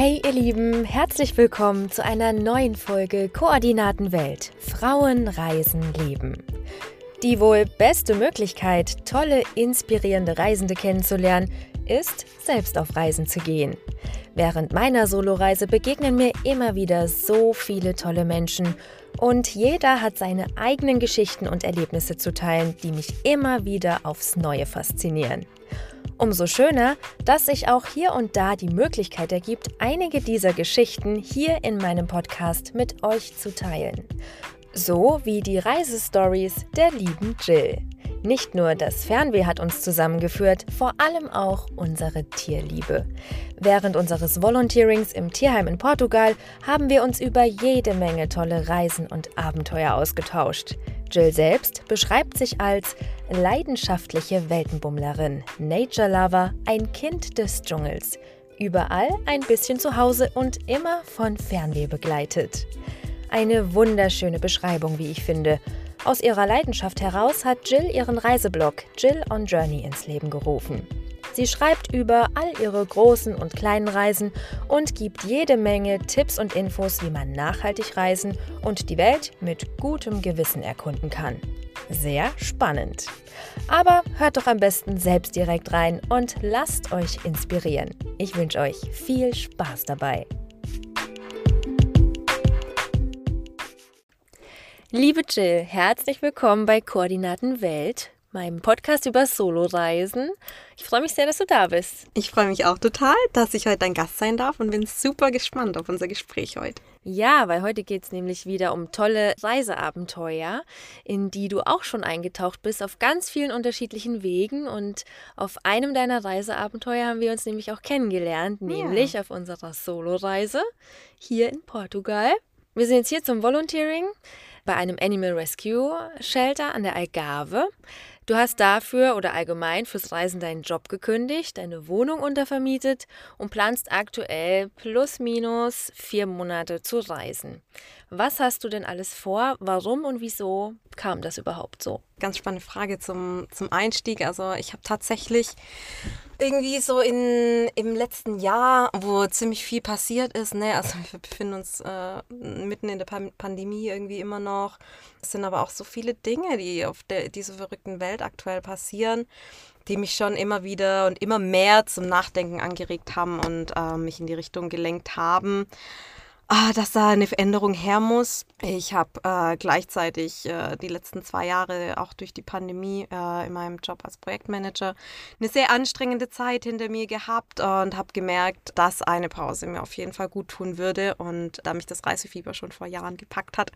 Hey ihr Lieben, herzlich willkommen zu einer neuen Folge Koordinatenwelt. Frauen, Reisen, Leben. Die wohl beste Möglichkeit, tolle, inspirierende Reisende kennenzulernen, ist, selbst auf Reisen zu gehen. Während meiner Soloreise begegnen mir immer wieder so viele tolle Menschen und jeder hat seine eigenen Geschichten und Erlebnisse zu teilen, die mich immer wieder aufs Neue faszinieren. Umso schöner, dass sich auch hier und da die Möglichkeit ergibt, einige dieser Geschichten hier in meinem Podcast mit euch zu teilen. So wie die Reisestories der lieben Jill. Nicht nur das Fernweh hat uns zusammengeführt, vor allem auch unsere Tierliebe. Während unseres Volunteerings im Tierheim in Portugal haben wir uns über jede Menge tolle Reisen und Abenteuer ausgetauscht. Jill selbst beschreibt sich als leidenschaftliche Weltenbummlerin, Nature Lover, ein Kind des Dschungels, überall ein bisschen zu Hause und immer von Fernweh begleitet. Eine wunderschöne Beschreibung, wie ich finde. Aus ihrer Leidenschaft heraus hat Jill ihren Reiseblog Jill on Journey ins Leben gerufen. Sie schreibt über all ihre großen und kleinen Reisen und gibt jede Menge Tipps und Infos, wie man nachhaltig reisen und die Welt mit gutem Gewissen erkunden kann. Sehr spannend. Aber hört doch am besten selbst direkt rein und lasst euch inspirieren. Ich wünsche euch viel Spaß dabei. Liebe Jill, herzlich willkommen bei Koordinaten Welt, meinem Podcast über Soloreisen. Ich freue mich sehr, dass du da bist. Ich freue mich auch total, dass ich heute dein Gast sein darf und bin super gespannt auf unser Gespräch heute. Ja, weil heute geht es nämlich wieder um tolle Reiseabenteuer, in die du auch schon eingetaucht bist, auf ganz vielen unterschiedlichen Wegen. Und auf einem deiner Reiseabenteuer haben wir uns nämlich auch kennengelernt, nämlich ja. auf unserer Soloreise hier in Portugal. Wir sind jetzt hier zum Volunteering bei einem Animal Rescue Shelter an der Algarve. Du hast dafür oder allgemein fürs Reisen deinen Job gekündigt, deine Wohnung untervermietet und planst aktuell plus minus vier Monate zu reisen. Was hast du denn alles vor? Warum und wieso kam das überhaupt so? Ganz spannende Frage zum, zum Einstieg. Also ich habe tatsächlich irgendwie so in, im letzten Jahr, wo ziemlich viel passiert ist, ne, also wir befinden uns äh, mitten in der Pandemie irgendwie immer noch. Es sind aber auch so viele Dinge, die auf der, dieser verrückten Welt aktuell passieren, die mich schon immer wieder und immer mehr zum Nachdenken angeregt haben und äh, mich in die Richtung gelenkt haben ah, dass da eine Veränderung her muss. Ich habe äh, gleichzeitig äh, die letzten zwei Jahre auch durch die Pandemie äh, in meinem Job als Projektmanager eine sehr anstrengende Zeit hinter mir gehabt und habe gemerkt, dass eine Pause mir auf jeden Fall gut tun würde. Und da mich das Reisefieber schon vor Jahren gepackt hat,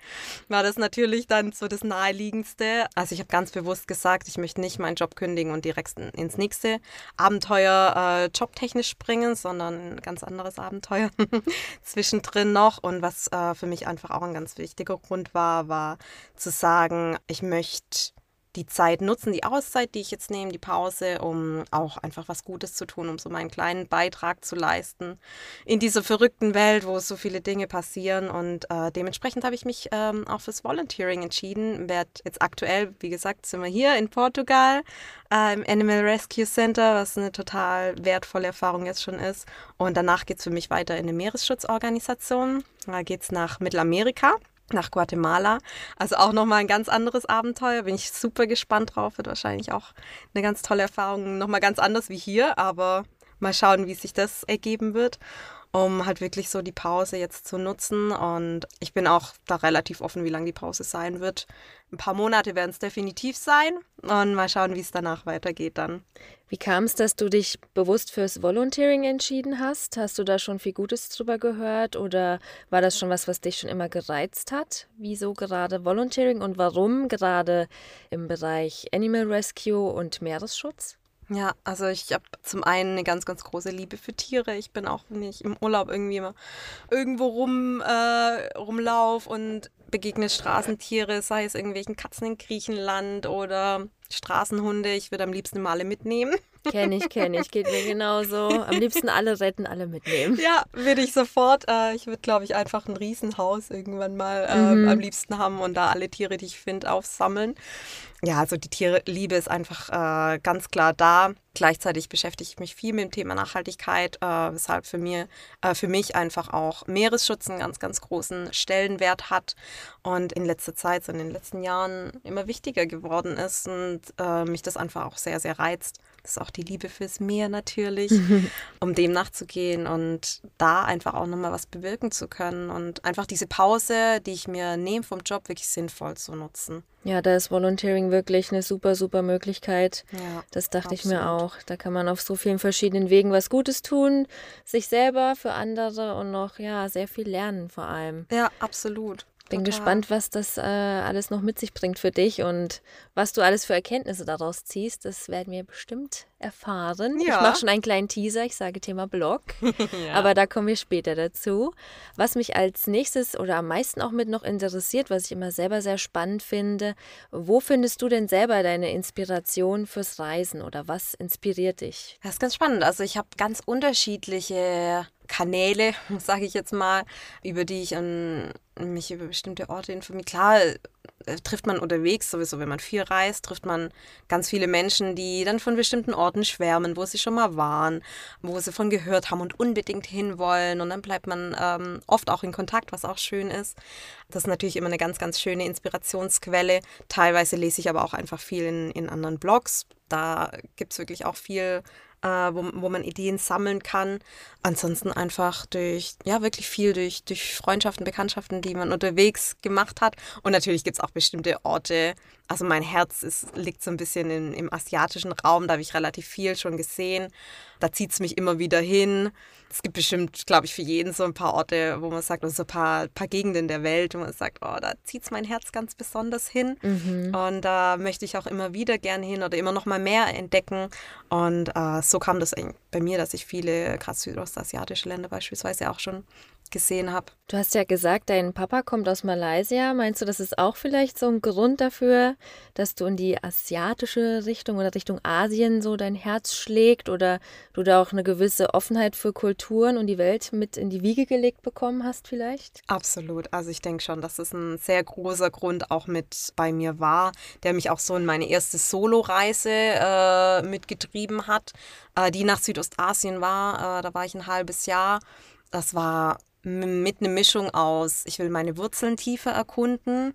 war das natürlich dann so das Naheliegendste. Also ich habe ganz bewusst gesagt, ich möchte nicht meinen Job kündigen und direkt ins nächste Abenteuer äh, jobtechnisch springen, sondern ein ganz anderes Abenteuer zwischendrin noch noch. Und was äh, für mich einfach auch ein ganz wichtiger Grund war, war zu sagen, ich möchte die Zeit nutzen, die Auszeit, die ich jetzt nehme, die Pause, um auch einfach was Gutes zu tun, um so meinen kleinen Beitrag zu leisten in dieser verrückten Welt, wo so viele Dinge passieren. Und äh, dementsprechend habe ich mich ähm, auch fürs Volunteering entschieden. Werd jetzt aktuell, wie gesagt, sind wir hier in Portugal äh, im Animal Rescue Center, was eine total wertvolle Erfahrung jetzt schon ist. Und danach geht es für mich weiter in eine Meeresschutzorganisation. Da geht es nach Mittelamerika nach Guatemala. Also auch nochmal ein ganz anderes Abenteuer. Bin ich super gespannt drauf. Wird wahrscheinlich auch eine ganz tolle Erfahrung. Nochmal ganz anders wie hier, aber mal schauen, wie sich das ergeben wird um halt wirklich so die Pause jetzt zu nutzen. Und ich bin auch da relativ offen, wie lange die Pause sein wird. Ein paar Monate werden es definitiv sein und mal schauen, wie es danach weitergeht dann. Wie kam es, dass du dich bewusst fürs Volunteering entschieden hast? Hast du da schon viel Gutes drüber gehört oder war das schon was, was dich schon immer gereizt hat? Wieso gerade Volunteering und warum gerade im Bereich Animal Rescue und Meeresschutz? Ja, also ich habe zum einen eine ganz, ganz große Liebe für Tiere. Ich bin auch, wenn ich im Urlaub irgendwie immer irgendwo rum, äh, rumlauf und begegne Straßentiere, sei es irgendwelchen Katzen in Griechenland oder Straßenhunde. Ich würde am liebsten mal alle mitnehmen. Kenne ich, kenne ich. Geht mir genauso. Am liebsten alle retten, alle mitnehmen. Ja, würde ich sofort. Äh, ich würde, glaube ich, einfach ein Riesenhaus irgendwann mal äh, mhm. am liebsten haben und da alle Tiere, die ich finde, aufsammeln. Ja, also die Tierliebe ist einfach äh, ganz klar da. Gleichzeitig beschäftige ich mich viel mit dem Thema Nachhaltigkeit, äh, weshalb für, mir, äh, für mich einfach auch Meeresschutz einen ganz, ganz großen Stellenwert hat und in letzter Zeit, so in den letzten Jahren immer wichtiger geworden ist und äh, mich das einfach auch sehr, sehr reizt. Das ist auch die Liebe fürs Meer natürlich, um dem nachzugehen und da einfach auch nochmal was bewirken zu können und einfach diese Pause, die ich mir nehme vom Job, wirklich sinnvoll zu nutzen. Ja, da ist Volunteering wirklich eine super, super Möglichkeit. Ja, das dachte absolut. ich mir auch. Da kann man auf so vielen verschiedenen Wegen was Gutes tun, sich selber, für andere und noch, ja, sehr viel lernen vor allem. Ja, absolut. Bin Total. gespannt, was das äh, alles noch mit sich bringt für dich und was du alles für Erkenntnisse daraus ziehst. Das werden wir bestimmt erfahren. Ja. Ich mache schon einen kleinen Teaser. Ich sage Thema Blog, ja. aber da kommen wir später dazu. Was mich als nächstes oder am meisten auch mit noch interessiert, was ich immer selber sehr spannend finde, wo findest du denn selber deine Inspiration fürs Reisen oder was inspiriert dich? Das ist ganz spannend. Also ich habe ganz unterschiedliche Kanäle, sage ich jetzt mal, über die ich an mich über bestimmte Orte informiere. Klar, äh, trifft man unterwegs, sowieso wenn man viel reist, trifft man ganz viele Menschen, die dann von bestimmten Orten schwärmen, wo sie schon mal waren, wo sie von gehört haben und unbedingt hinwollen. Und dann bleibt man ähm, oft auch in Kontakt, was auch schön ist. Das ist natürlich immer eine ganz, ganz schöne Inspirationsquelle. Teilweise lese ich aber auch einfach viel in, in anderen Blogs. Da gibt es wirklich auch viel äh, wo, wo man Ideen sammeln kann. Ansonsten einfach durch, ja, wirklich viel durch, durch Freundschaften, Bekanntschaften, die man unterwegs gemacht hat. Und natürlich gibt es auch bestimmte Orte. Also mein Herz ist, liegt so ein bisschen in, im asiatischen Raum, da habe ich relativ viel schon gesehen. Da zieht es mich immer wieder hin. Es gibt bestimmt, glaube ich, für jeden so ein paar Orte, wo man sagt, oder so ein paar, paar Gegenden der Welt, wo man sagt, oh, da zieht es mein Herz ganz besonders hin. Mhm. Und da möchte ich auch immer wieder gerne hin oder immer noch mal mehr entdecken. Und äh, so kam das bei mir, dass ich viele, gerade südostasiatische Länder beispielsweise auch schon gesehen habe. Du hast ja gesagt, dein Papa kommt aus Malaysia. Meinst du, das ist auch vielleicht so ein Grund dafür, dass du in die asiatische Richtung oder Richtung Asien so dein Herz schlägt oder du da auch eine gewisse Offenheit für Kulturen und die Welt mit in die Wiege gelegt bekommen hast vielleicht? Absolut. Also ich denke schon, dass es ein sehr großer Grund auch mit bei mir war, der mich auch so in meine erste Solo-Reise äh, mitgetrieben hat, äh, die nach Südostasien war. Äh, da war ich ein halbes Jahr. Das war mit einer Mischung aus, ich will meine Wurzeln tiefer erkunden,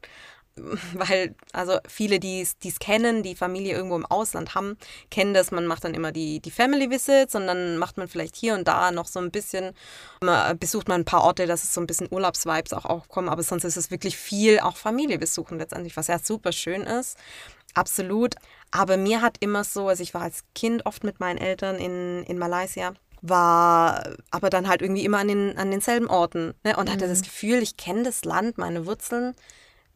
weil also viele, die es kennen, die Familie irgendwo im Ausland haben, kennen das. Man macht dann immer die, die Family Visits und dann macht man vielleicht hier und da noch so ein bisschen, besucht man ein paar Orte, dass es so ein bisschen Urlaubsvibes auch aufkommen, aber sonst ist es wirklich viel auch Familie besuchen letztendlich, was ja super schön ist. Absolut. Aber mir hat immer so, also ich war als Kind oft mit meinen Eltern in, in Malaysia war aber dann halt irgendwie immer an, den, an denselben Orten ne? und mhm. hatte das mhm. Gefühl, ich kenne das Land, meine Wurzeln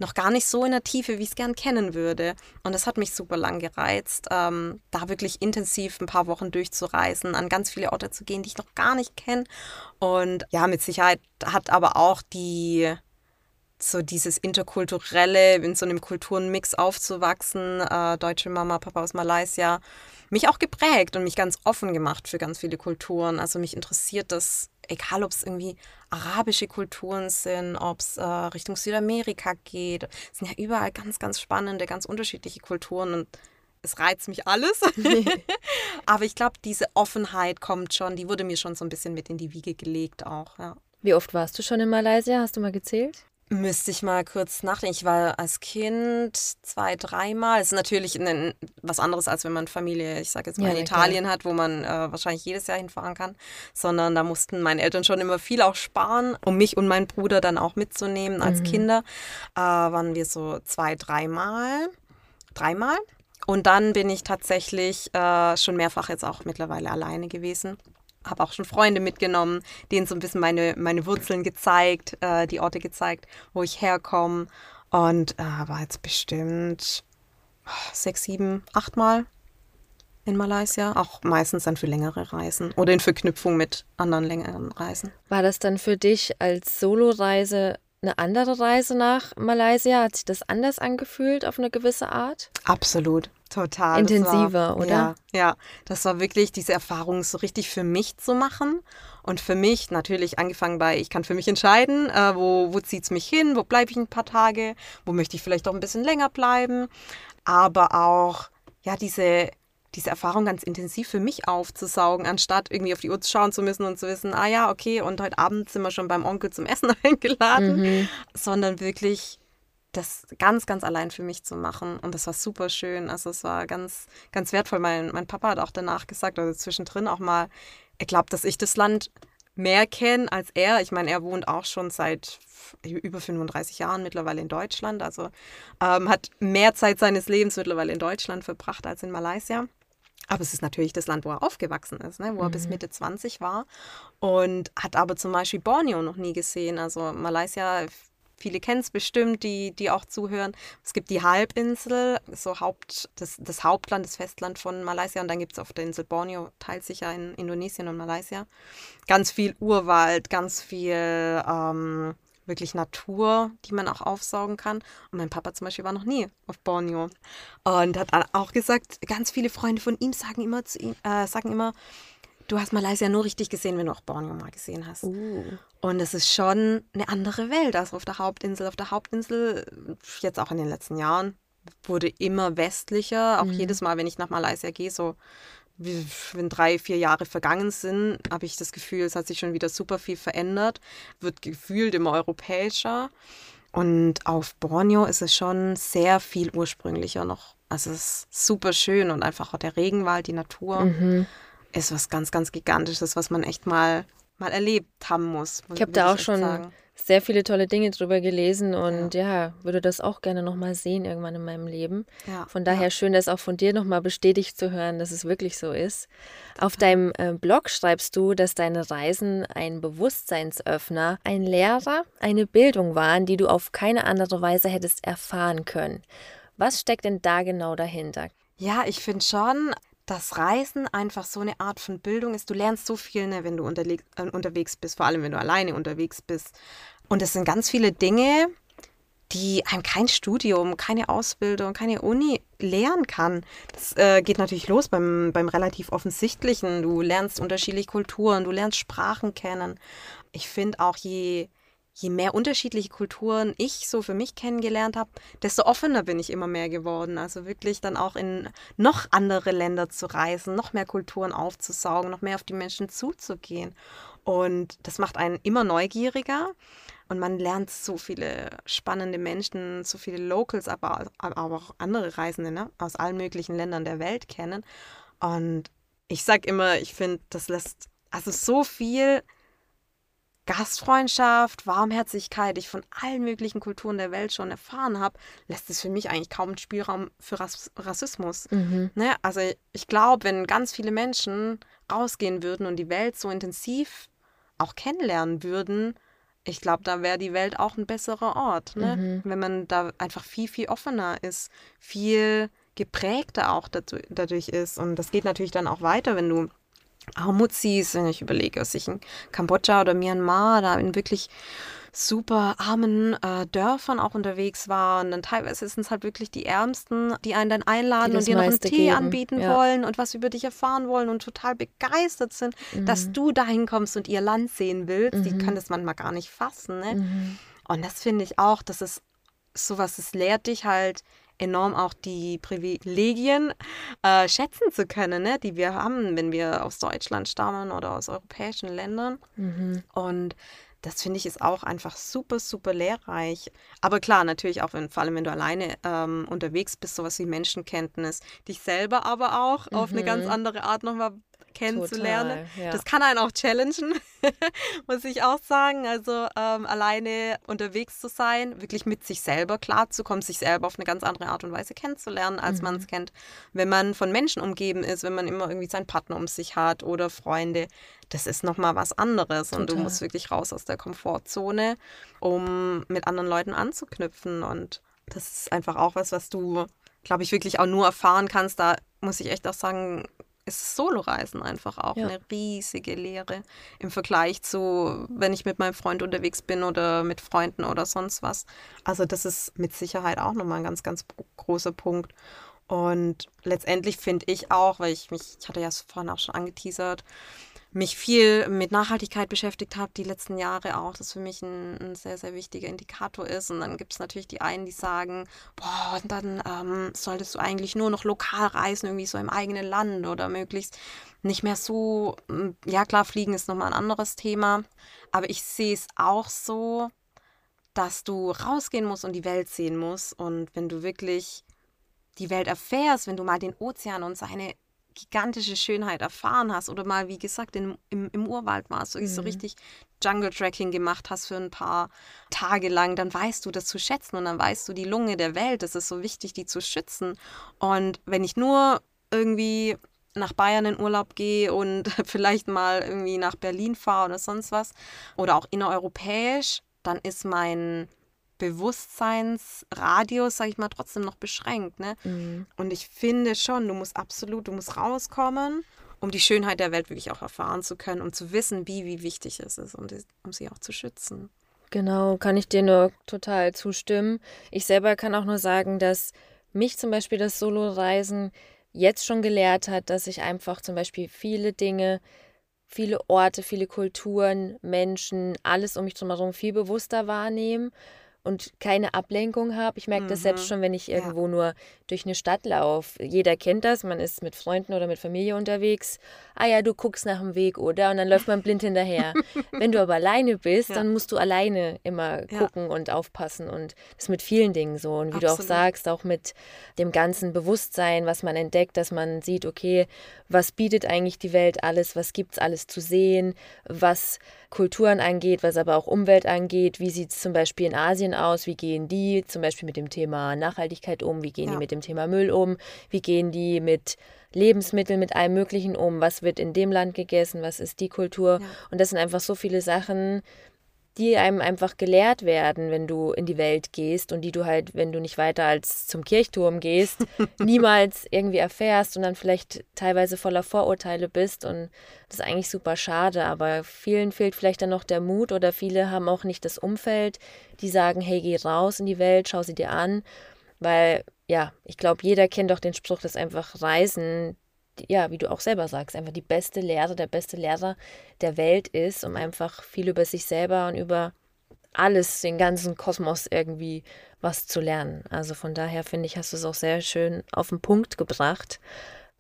noch gar nicht so in der Tiefe, wie ich es gern kennen würde. Und das hat mich super lang gereizt, ähm, da wirklich intensiv ein paar Wochen durchzureisen, an ganz viele Orte zu gehen, die ich noch gar nicht kenne. Und ja, mit Sicherheit hat aber auch die so dieses interkulturelle, in so einem Kulturenmix aufzuwachsen, äh, deutsche Mama, Papa aus Malaysia, mich auch geprägt und mich ganz offen gemacht für ganz viele Kulturen. Also mich interessiert das, egal ob es irgendwie arabische Kulturen sind, ob es äh, Richtung Südamerika geht. Es sind ja überall ganz, ganz spannende, ganz unterschiedliche Kulturen und es reizt mich alles. Aber ich glaube, diese Offenheit kommt schon, die wurde mir schon so ein bisschen mit in die Wiege gelegt auch, ja. Wie oft warst du schon in Malaysia? Hast du mal gezählt? Müsste ich mal kurz nachdenken. Ich war als Kind zwei, dreimal. Es ist natürlich ein, was anderes, als wenn man Familie, ich sage jetzt mal, ja, in Italien klar. hat, wo man äh, wahrscheinlich jedes Jahr hinfahren kann. Sondern da mussten meine Eltern schon immer viel auch sparen, um mich und meinen Bruder dann auch mitzunehmen als mhm. Kinder. Äh, waren wir so zwei, dreimal. Dreimal. Und dann bin ich tatsächlich äh, schon mehrfach jetzt auch mittlerweile alleine gewesen habe auch schon Freunde mitgenommen, denen so ein bisschen meine, meine Wurzeln gezeigt, äh, die Orte gezeigt, wo ich herkomme. Und äh, war jetzt bestimmt sechs, sieben, acht Mal in Malaysia. Auch meistens dann für längere Reisen oder in Verknüpfung mit anderen längeren Reisen. War das dann für dich als Soloreise eine andere Reise nach Malaysia? Hat sich das anders angefühlt auf eine gewisse Art? Absolut. Total. intensiver, war, oder? Ja, ja, das war wirklich diese Erfahrung so richtig für mich zu machen. Und für mich natürlich angefangen bei, ich kann für mich entscheiden, äh, wo, wo zieht es mich hin, wo bleibe ich ein paar Tage, wo möchte ich vielleicht auch ein bisschen länger bleiben. Aber auch, ja, diese, diese Erfahrung ganz intensiv für mich aufzusaugen, anstatt irgendwie auf die Uhr schauen zu müssen und zu wissen, ah ja, okay, und heute Abend sind wir schon beim Onkel zum Essen eingeladen, Mhm. sondern wirklich das ganz, ganz allein für mich zu machen. Und das war super schön. Also es war ganz, ganz wertvoll. Mein, mein Papa hat auch danach gesagt, also zwischendrin auch mal, er glaubt, dass ich das Land mehr kenne als er. Ich meine, er wohnt auch schon seit über 35 Jahren mittlerweile in Deutschland. Also ähm, hat mehr Zeit seines Lebens mittlerweile in Deutschland verbracht als in Malaysia. Aber es ist natürlich das Land, wo er aufgewachsen ist, ne? wo er bis Mitte 20 war. Und hat aber zum Beispiel Borneo noch nie gesehen. Also Malaysia, viele kennen es bestimmt, die, die auch zuhören. Es gibt die Halbinsel, so Haupt, das, das Hauptland, das Festland von Malaysia. Und dann gibt es auf der Insel Borneo, teilt sich ja in Indonesien und Malaysia. Ganz viel Urwald, ganz viel ähm, wirklich Natur, die man auch aufsaugen kann. Und mein Papa zum Beispiel war noch nie auf Borneo. Und hat auch gesagt, ganz viele Freunde von ihm sagen immer zu ihm, äh, sagen immer, du hast Malaysia nur richtig gesehen, wenn du auch Borneo mal gesehen hast. Uh. Und es ist schon eine andere Welt als auf der Hauptinsel. Auf der Hauptinsel, jetzt auch in den letzten Jahren, wurde immer westlicher. Auch jedes Mal, wenn ich nach Malaysia gehe, so wie, wenn drei, vier Jahre vergangen sind, habe ich das Gefühl, es hat sich schon wieder super viel verändert. Wird gefühlt immer europäischer. Und auf Borneo ist es schon sehr viel ursprünglicher noch. Also es ist super schön und einfach auch der Regenwald, die Natur Mhm. Ist was ganz, ganz Gigantisches, was man echt mal, mal erlebt haben muss. Ich habe da auch schon sagen. sehr viele tolle Dinge drüber gelesen und ja, würde das auch gerne nochmal sehen irgendwann in meinem Leben. Ja, Von daher schön, das auch von dir nochmal bestätigt zu hören, dass es wirklich so ist. Auf deinem äh, Blog schreibst du, dass deine Reisen ein Bewusstseinsöffner, ein Lehrer, eine Bildung waren, die du auf keine andere Weise hättest erfahren können. Was steckt denn da genau dahinter? Ja, ich finde schon, dass Reisen einfach so eine Art von Bildung ist. Du lernst so viel, ne, wenn du unterleg- äh, unterwegs bist, vor allem wenn du alleine unterwegs bist. Und es sind ganz viele Dinge, die einem kein Studium, keine Ausbildung, keine Uni lehren kann. Das äh, geht natürlich los beim, beim relativ offensichtlichen. Du lernst unterschiedliche Kulturen, du lernst Sprachen kennen. Ich finde auch, je, je mehr unterschiedliche Kulturen ich so für mich kennengelernt habe, desto offener bin ich immer mehr geworden. Also wirklich dann auch in noch andere Länder zu reisen, noch mehr Kulturen aufzusaugen, noch mehr auf die Menschen zuzugehen. Und das macht einen immer neugieriger. Und man lernt so viele spannende Menschen, so viele Locals, aber, aber auch andere Reisende ne? aus allen möglichen Ländern der Welt kennen. Und ich sage immer, ich finde, das lässt also so viel Gastfreundschaft, Warmherzigkeit, die ich von allen möglichen Kulturen der Welt schon erfahren habe, lässt es für mich eigentlich kaum einen Spielraum für Rass Rassismus. Ne? Also ich glaube, wenn ganz viele Menschen rausgehen würden und die Welt so intensiv auch kennenlernen würden, ich glaube, da wäre die Welt auch ein besserer Ort. Ne? Wenn man da einfach viel, viel offener ist, viel geprägter auch dadu- dadurch ist. Und das geht natürlich dann auch weiter, wenn du Armut siehst, wenn ich überlege, dass ich in Kambodscha oder Myanmar da in wirklich super armen äh, Dörfern auch unterwegs war. Und dann teilweise sind es halt wirklich die Ärmsten, die einen dann einladen Die und dir noch einen Tee geben, anbieten ja. wollen und was über dich erfahren wollen und total begeistert sind, Mhm. dass du dahin kommst und ihr Land sehen willst. Die können das manchmal gar nicht fassen. Ne? Mhm. Und das finde ich auch, das ist sowas, es lehrt dich halt enorm auch die Privilegien äh, schätzen zu können, ne, die wir haben, wenn wir aus Deutschland stammen oder aus europäischen Ländern. Mhm. Und das finde ich ist auch einfach super, super lehrreich. Aber klar, natürlich auch, wenn, vor allem wenn du alleine ähm, unterwegs bist, sowas wie Menschenkenntnis, dich selber aber auch auf eine ganz andere Art nochmal kennenzulernen. Total, ja. Das kann einen auch challengen, muss ich auch sagen. Also ähm, alleine unterwegs zu sein, wirklich mit sich selber klarzukommen, sich selber auf eine ganz andere Art und Weise kennenzulernen, als man es kennt, wenn man von Menschen umgeben ist, wenn man immer irgendwie seinen Partner um sich hat oder Freunde. Das ist nochmal was anderes und du Total. musst wirklich raus aus der Komfortzone, um mit anderen Leuten anzuknüpfen. Und das ist einfach auch was, was du, glaube ich, wirklich auch nur erfahren kannst. Da muss ich echt auch sagen, ist Soloreisen einfach auch Ja. eine riesige Lehre im Vergleich zu, wenn ich mit meinem Freund unterwegs bin oder mit Freunden oder sonst was. Also das ist mit Sicherheit auch nochmal ein ganz, ganz großer Punkt. Und letztendlich finde ich auch, weil ich mich, ich hatte ja vorhin auch schon angeteasert, mich viel mit Nachhaltigkeit beschäftigt habe, die letzten Jahre auch, das für mich ein, ein sehr, sehr wichtiger Indikator ist. Und dann gibt es natürlich die einen, die sagen, boah, und dann ähm, solltest du eigentlich nur noch lokal reisen, irgendwie so im eigenen Land oder möglichst nicht mehr so, hm, ja klar, Fliegen ist nochmal ein anderes Thema, aber ich sehe es auch so, dass du rausgehen musst und die Welt sehen musst. Und wenn du wirklich die Welt erfährst, wenn du mal den Ozean und seine gigantische Schönheit erfahren hast oder mal, wie gesagt, in, im, im Urwald warst, mhm. so richtig Jungle-Tracking gemacht hast für ein paar Tage lang, dann weißt du das zu schätzen und dann weißt du die Lunge der Welt. Es ist so wichtig, die zu schützen. Und wenn ich nur irgendwie nach Bayern in Urlaub gehe und vielleicht mal irgendwie nach Berlin fahre oder sonst was oder auch innereuropäisch, dann ist mein Bewusstseinsradius, sage ich mal, trotzdem noch beschränkt. Ne? Mhm. Und ich finde schon, du musst absolut, du musst rauskommen, um die Schönheit der Welt wirklich auch erfahren zu können, um zu wissen, wie, wie wichtig es ist und um sie auch zu schützen. Genau, kann ich dir nur total zustimmen. Ich selber kann auch nur sagen, dass mich zum Beispiel das Solo-Reisen jetzt schon gelehrt hat, dass ich einfach zum Beispiel viele Dinge viele Orte, viele Kulturen, Menschen, alles um mich herum viel bewusster wahrnehme und keine Ablenkung habe. Ich merke mhm. das selbst mhm. schon, wenn ich irgendwo ja. nur durch eine Stadt laufe. Jeder kennt das, man ist mit Freunden oder mit Familie unterwegs. Ah ja, du guckst nach dem Weg, oder? Und dann läuft man blind hinterher. wenn du aber alleine bist, ja. dann musst du alleine immer gucken ja. und aufpassen. Und das ist mit vielen Dingen so. Und wie Absolut. du auch sagst, auch mit dem ganzen Bewusstsein, was man entdeckt, dass man sieht, okay, was bietet eigentlich die Welt alles, was gibt es alles zu sehen, was Kulturen angeht, was aber auch Umwelt angeht. Wie sieht es zum Beispiel in Asien aus? Wie gehen die zum Beispiel mit dem Thema Nachhaltigkeit um? Wie gehen ja. die mit dem Thema Müll um? Wie gehen die mit Lebensmitteln, mit allem Möglichen um? Was wird in dem Land gegessen? Was ist die Kultur? Ja. Und das sind einfach so viele Sachen, die einem einfach gelehrt werden, wenn du in die Welt gehst und die du halt, wenn du nicht weiter als zum Kirchturm gehst, niemals irgendwie erfährst und dann vielleicht teilweise voller Vorurteile bist und das ist eigentlich super schade, aber vielen fehlt vielleicht dann noch der Mut oder viele haben auch nicht das Umfeld, die sagen, hey, geh raus in die Welt, schau sie dir an, weil ja, ich glaube, jeder kennt doch den Spruch, dass einfach Reisen ja, wie du auch selber sagst, einfach die beste Lehre, der beste Lehrer der Welt ist, um einfach viel über sich selber und über alles, den ganzen Kosmos irgendwie was zu lernen. Also von daher finde ich, hast du es auch sehr schön auf den Punkt gebracht.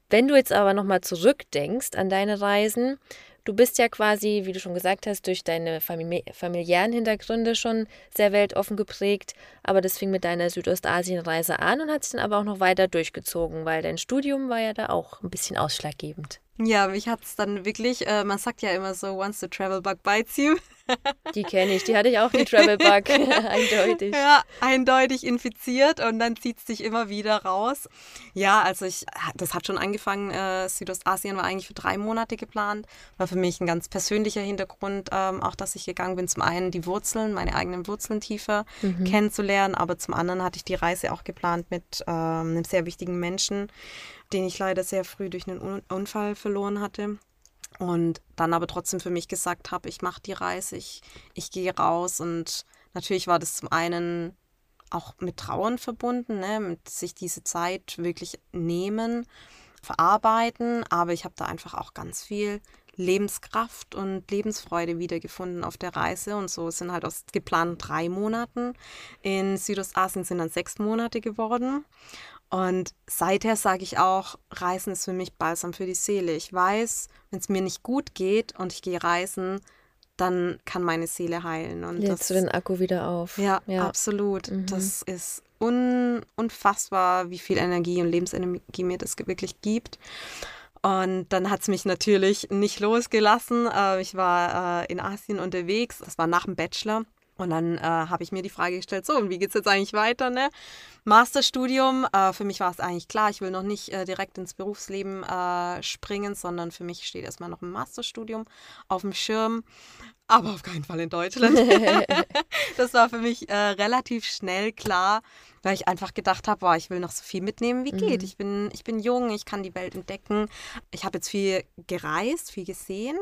Wenn du jetzt aber nochmal zurückdenkst an deine Reisen, Du bist ja quasi, wie du schon gesagt hast, durch deine famili familiären Hintergründe schon sehr weltoffen geprägt, aber das fing mit deiner Südostasienreise an und hat sich dann aber auch noch weiter durchgezogen, weil dein Studium war ja da auch ein bisschen ausschlaggebend. Ja, mich hat es dann wirklich, äh, man sagt ja immer so, once the travel bug bites you. Die kenne ich, die hatte ich auch, die Travel Bug, eindeutig. Ja, eindeutig infiziert und dann zieht es sich immer wieder raus. Ja, also ich, das hat schon angefangen, äh, Südostasien war eigentlich für drei Monate geplant. War für mich ein ganz persönlicher Hintergrund, ähm, auch dass ich gegangen bin, zum einen die Wurzeln, meine eigenen Wurzeln tiefer mhm. kennenzulernen, aber zum anderen hatte ich die Reise auch geplant mit ähm, einem sehr wichtigen Menschen, den ich leider sehr früh durch einen Unfall verloren hatte. Und dann aber trotzdem für mich gesagt habe, ich mache die Reise, ich, ich gehe raus. Und natürlich war das zum einen auch mit Trauern verbunden, ne? mit sich diese Zeit wirklich nehmen, verarbeiten. Aber ich habe da einfach auch ganz viel Lebenskraft und Lebensfreude wiedergefunden auf der Reise. Und so sind halt aus geplanten drei Monaten in Südostasien sind dann sechs Monate geworden. Und seither sage ich auch, Reisen ist für mich Balsam für die Seele. Ich weiß, wenn es mir nicht gut geht und ich gehe reisen, dann kann meine Seele heilen. Und Lädst du den Akku wieder auf. Ja, ja. absolut. Mhm. Das ist un unfassbar, wie viel Energie und Lebensenergie mir das wirklich gibt. Und dann hat es mich natürlich nicht losgelassen. Äh, ich war äh, in Asien unterwegs, das war nach dem Bachelor. Und dann äh, habe ich mir die Frage gestellt, so, und wie geht es jetzt eigentlich weiter? Ne? Masterstudium, äh, für mich war es eigentlich klar, ich will noch nicht äh, direkt ins Berufsleben äh, springen, sondern für mich steht erstmal noch ein Masterstudium auf dem Schirm, aber auf keinen Fall in Deutschland. das war für mich äh, relativ schnell klar, weil ich einfach gedacht habe, ich will noch so viel mitnehmen, wie geht. Mhm. Ich, bin, ich bin jung, ich kann die Welt entdecken. Ich habe jetzt viel gereist, viel gesehen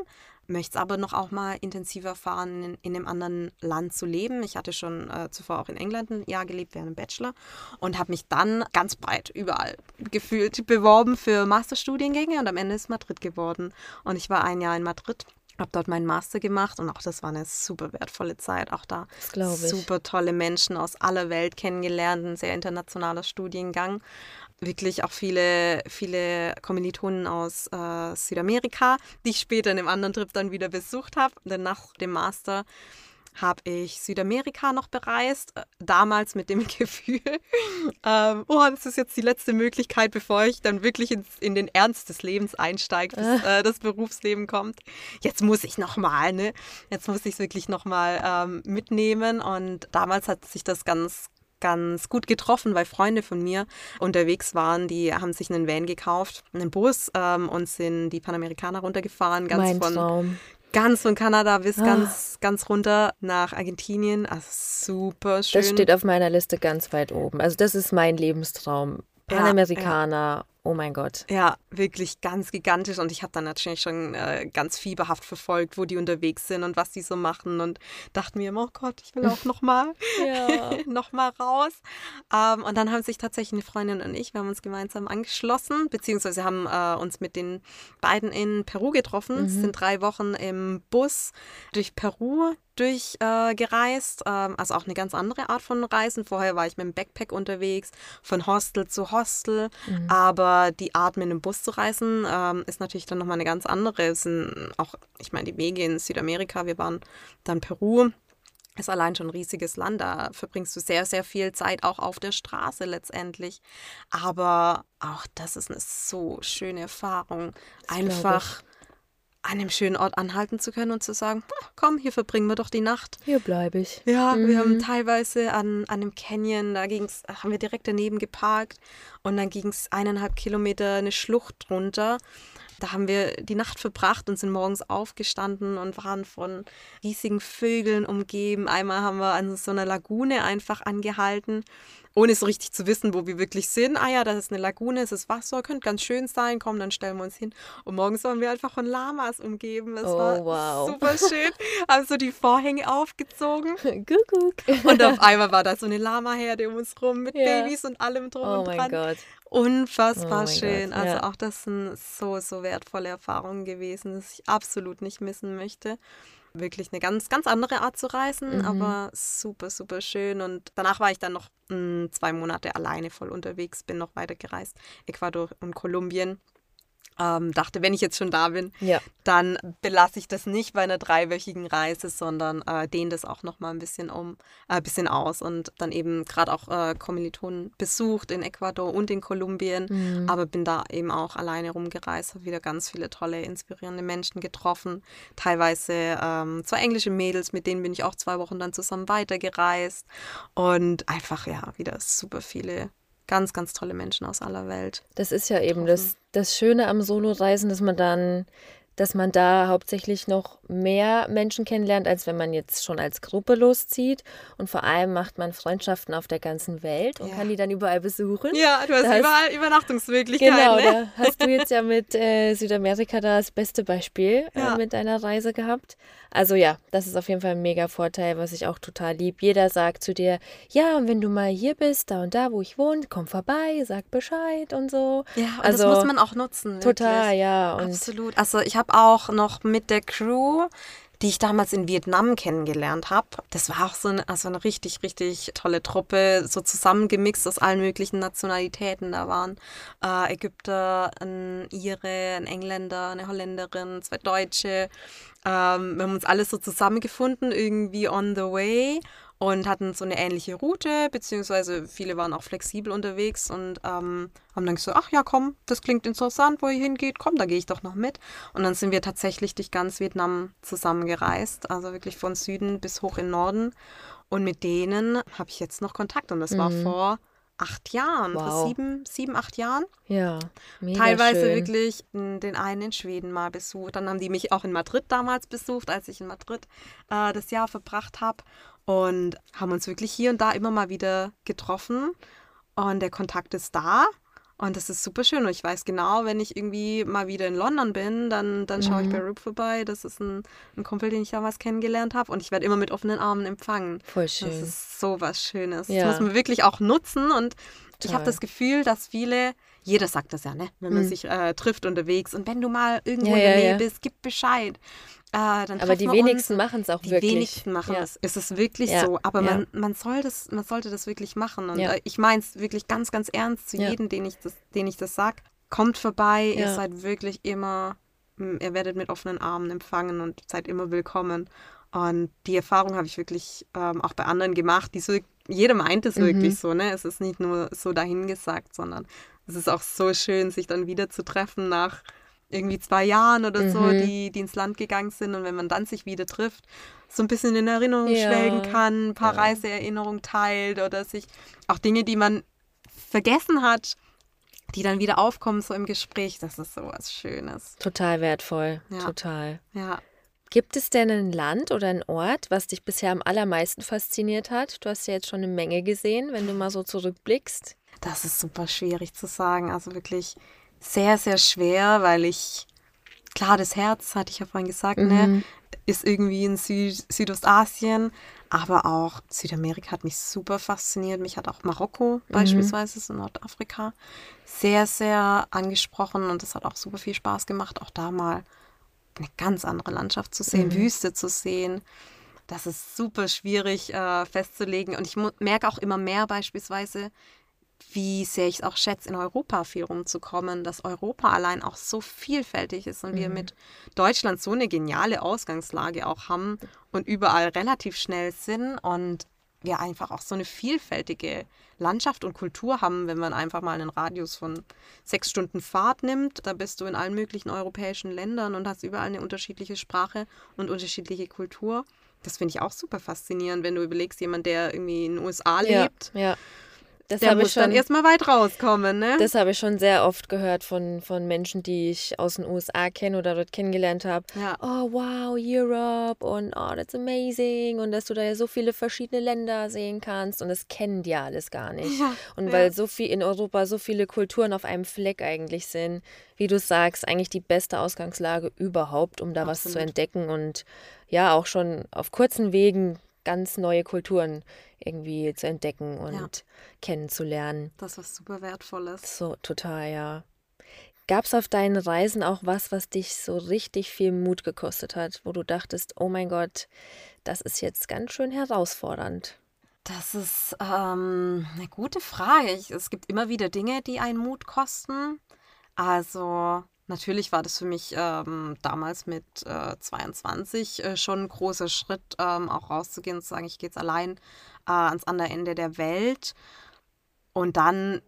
möchte es aber noch auch mal intensiver fahren, in, in einem anderen Land zu leben. Ich hatte schon äh, zuvor auch in England ein Jahr gelebt während dem Bachelor und habe mich dann ganz breit überall gefühlt beworben für Masterstudiengänge und am Ende ist Madrid geworden. Und ich war ein Jahr in Madrid habe dort meinen Master gemacht und auch das war eine super wertvolle Zeit. Auch da super tolle Menschen aus aller Welt kennengelernt, ein sehr internationaler Studiengang wirklich auch viele, viele Kommilitonen aus äh, Südamerika, die ich später in einem anderen Trip dann wieder besucht habe. Denn nach dem Master habe ich Südamerika noch bereist, äh, damals mit dem Gefühl, ähm, oh, das ist jetzt die letzte Möglichkeit, bevor ich dann wirklich ins, in den Ernst des Lebens einsteige, bis äh, das Berufsleben kommt. Jetzt muss ich nochmal, ne? Jetzt muss ich es wirklich nochmal ähm, mitnehmen. Und damals hat sich das ganz, ganz gut getroffen, weil Freunde von mir unterwegs waren, die haben sich einen Van gekauft, einen Bus ähm, und sind die Panamerikaner runtergefahren, ganz mein von Traum. ganz von Kanada bis Ah. ganz ganz runter nach Argentinien. Also super schön. Das steht auf meiner Liste ganz weit oben. Also das ist mein Lebenstraum. Ja, Panamerikaner, oh mein Gott. Ja, wirklich ganz gigantisch. Und ich habe dann natürlich schon äh, ganz fieberhaft verfolgt, wo die unterwegs sind und was die so machen. Und dachte mir, oh Gott, ich will auch nochmal Ja. noch mal raus. Ähm, und dann haben sich tatsächlich eine Freundin und ich, wir haben uns gemeinsam angeschlossen, beziehungsweise haben äh, uns mit den beiden in Peru getroffen. Es sind drei Wochen im Bus durch Peru durchgereist. Äh, ähm, also auch eine ganz andere Art von Reisen. Vorher war ich mit dem Backpack unterwegs, von Hostel zu Hostel. Aber die Art, mit einem Bus zu reisen, ähm, ist natürlich dann nochmal eine ganz andere. Es sind auch, ich meine, die Wege in Südamerika, wir waren dann Peru ist allein schon ein riesiges Land. Da verbringst du sehr, sehr viel Zeit auch auf der Straße letztendlich. Aber auch das ist eine so schöne Erfahrung. Das Einfach an einem schönen Ort anhalten zu können und zu sagen, "Ah, komm, hier verbringen wir doch die Nacht. Hier bleibe ich. Ja, wir Mhm. haben teilweise an, an einem Canyon, da ging's, haben wir direkt daneben geparkt und dann ging es eineinhalb Kilometer eine Schlucht runter. Da haben wir die Nacht verbracht und sind morgens aufgestanden und waren von riesigen Vögeln umgeben. Einmal haben wir an so einer Lagune einfach angehalten, ohne so richtig zu wissen, wo wir wirklich sind. Ah ja, das ist eine Lagune, es ist Wasser, könnte ganz schön sein. Komm, dann stellen wir uns hin. Und morgens waren wir einfach von Lamas umgeben. Es Oh, war wow. super schön. Haben so die Vorhänge aufgezogen. Kuckuck. Und auf einmal war da so eine Lama-Herde um uns rum mit Ja. Babys und allem drum Oh und mein dran. Gott. Unfassbar Oh schön. Gott, Also ja. auch das sind so, so wertvolle Erfahrungen gewesen, dass ich absolut nicht missen möchte. Wirklich eine ganz, ganz andere Art zu reisen, Mhm. aber super, super schön. Und danach war ich dann noch mh, zwei Monate alleine voll unterwegs, bin noch weiter gereist, Ecuador und Kolumbien. Ähm, dachte, wenn ich jetzt schon da bin, Ja. dann belasse ich das nicht bei einer dreiwöchigen Reise, sondern äh, dehne das auch noch mal ein bisschen um, äh, bisschen aus und dann eben gerade auch äh, Kommilitonen besucht in Ecuador und in Kolumbien, Mhm. aber bin da eben auch alleine rumgereist, habe wieder ganz viele tolle, inspirierende Menschen getroffen, teilweise ähm, zwei englische Mädels, mit denen bin ich auch zwei Wochen dann zusammen weitergereist und einfach ja wieder super viele ganz, ganz tolle Menschen aus aller Welt. Das ist ja eben das, das Schöne am Solo-Reisen, dass man dann, dass man da hauptsächlich noch mehr Menschen kennenlernt, als wenn man jetzt schon als Gruppe loszieht. Und vor allem macht man Freundschaften auf der ganzen Welt und Ja. kann die dann überall besuchen. Ja, du hast Das- überall Übernachtungsmöglichkeiten. Genau, ne? da hast du jetzt ja mit äh, Südamerika da das beste Beispiel Ja. äh, mit deiner Reise gehabt. Also ja, das ist auf jeden Fall ein mega Vorteil, was ich auch total lieb. Jeder sagt zu dir, ja, und wenn du mal hier bist, da und da, wo ich wohne, komm vorbei, sag Bescheid und so. Ja, und Also, das muss man auch nutzen. Total, wirklich. ja. Und Absolut. Also ich habe auch noch mit der Crew, die ich damals in Vietnam kennengelernt habe, das war auch so eine, also eine richtig, richtig tolle Truppe, so zusammengemixt aus allen möglichen Nationalitäten. Da waren äh, Ägypter, ein Ire, ein Engländer, eine Holländerin, zwei Deutsche. Ähm, wir haben uns alles so zusammengefunden, irgendwie on the way und hatten so eine ähnliche Route, beziehungsweise viele waren auch flexibel unterwegs und ähm, haben dann gesagt, ach ja, komm, das klingt interessant, wo ihr hingeht, komm, da gehe ich doch noch mit. Und dann sind wir tatsächlich durch ganz Vietnam zusammengereist, also wirklich von Süden bis hoch in Norden. Und mit denen habe ich jetzt noch Kontakt und das war Mhm. vor acht Jahren, vor Wow. sieben, sieben, acht Jahren. ja, mega Teilweise schön. wirklich m, den einen in Schweden mal besucht. Dann haben die mich auch in Madrid damals besucht, als ich in Madrid äh, das Jahr verbracht habe. Und haben uns wirklich hier und da immer mal wieder getroffen. Und der Kontakt ist da. Und das ist super schön. Und ich weiß genau, wenn ich irgendwie mal wieder in London bin, dann, dann schaue ich Mhm. bei Rip vorbei. Das ist ein, ein Kumpel, den ich damals kennengelernt habe. Und ich werde immer mit offenen Armen empfangen. Voll Das schön. ist so was Schönes. Ja. Das muss man wirklich auch nutzen. Und ich habe das Gefühl, dass viele, jeder sagt das ja, ne? wenn man Mhm. sich äh, trifft unterwegs. Und wenn du mal irgendwo Ja, in der Nähe ja. bist, gib Bescheid. Äh, dann Aber die wenigsten machen es auch Die wirklich. wenigsten machen es. Es ist wirklich so. Aber man, man, soll das, man sollte das wirklich machen. Und äh, ich meine es wirklich ganz, ganz ernst zu jedem, den ich das, den ich das sag. Kommt vorbei, ihr seid wirklich immer, m, ihr werdet mit offenen Armen empfangen und seid immer willkommen. Und die Erfahrung habe ich wirklich ähm, auch bei anderen gemacht. Die so, jeder meint es Mhm. wirklich so, ne? Es ist nicht nur so dahingesagt, sondern es ist auch so schön, sich dann wieder zu treffen nach irgendwie zwei Jahren oder so, Mhm. die, die ins Land gegangen sind. Und wenn man dann sich wieder trifft, so ein bisschen in Erinnerung Ja. schwelgen kann, ein paar Ja. Reiseerinnerungen teilt oder sich auch Dinge, die man vergessen hat, die dann wieder aufkommen, so im Gespräch. Das ist so was Schönes. Total wertvoll. Ja. Total. Ja. Gibt es denn ein Land oder ein Ort, was dich bisher am allermeisten fasziniert hat? Du hast ja jetzt schon eine Menge gesehen, wenn du mal so zurückblickst. Das ist super schwierig zu sagen. Also wirklich sehr, sehr schwer, weil ich, klar, das Herz, hatte ich ja vorhin gesagt, ne, Mhm. ist irgendwie in Sü Südostasien, aber auch Südamerika hat mich super fasziniert. Mich hat auch Marokko beispielsweise, so Nordafrika, sehr, sehr angesprochen und es hat auch super viel Spaß gemacht, auch da mal eine ganz andere Landschaft zu sehen, Wüste zu sehen. Das ist super schwierig äh, festzulegen und ich merke auch immer mehr beispielsweise, wie sehr ich es auch schätze, in Europa viel rumzukommen, dass Europa allein auch so vielfältig ist und wir mit Deutschland so eine geniale Ausgangslage auch haben und überall relativ schnell sind und wir einfach auch so eine vielfältige Landschaft und Kultur haben, wenn man einfach mal einen Radius von sechs Stunden Fahrt nimmt. Da bist du in allen möglichen europäischen Ländern und hast überall eine unterschiedliche Sprache und unterschiedliche Kultur. Das finde ich auch super faszinierend, wenn du überlegst, jemand, der irgendwie in den USA Ja, lebt, ja. Das der habe ich muss dann schon. erstmal weit rauskommen, ne? Das habe ich schon sehr oft gehört von, von Menschen, die ich aus den USA kenne oder dort kennengelernt habe. Ja. Oh, wow, Europe und oh, that's amazing. Und dass du da ja so viele verschiedene Länder sehen kannst. Und das kennen die ja alles gar nicht. Ja, Und ja. weil so viel in Europa so viele Kulturen auf einem Fleck eigentlich sind, wie du sagst, eigentlich die beste Ausgangslage überhaupt, um da was zu Absolut. entdecken und ja, auch schon auf kurzen Wegen ganz neue Kulturen irgendwie zu entdecken und Ja. kennenzulernen. Das was super wertvolles. So, total, ja. Gab es auf deinen Reisen auch was, was dich so richtig viel Mut gekostet hat, wo du dachtest, oh mein Gott, das ist jetzt ganz schön herausfordernd? Das ist ähm, eine gute Frage. Ich, es gibt immer wieder Dinge, die einen Mut kosten. Also natürlich war das für mich ähm, damals mit äh, 22 äh, schon ein großer Schritt, ähm, auch rauszugehen und zu sagen, ich gehe jetzt allein äh, ans andere Ende der Welt. Und dann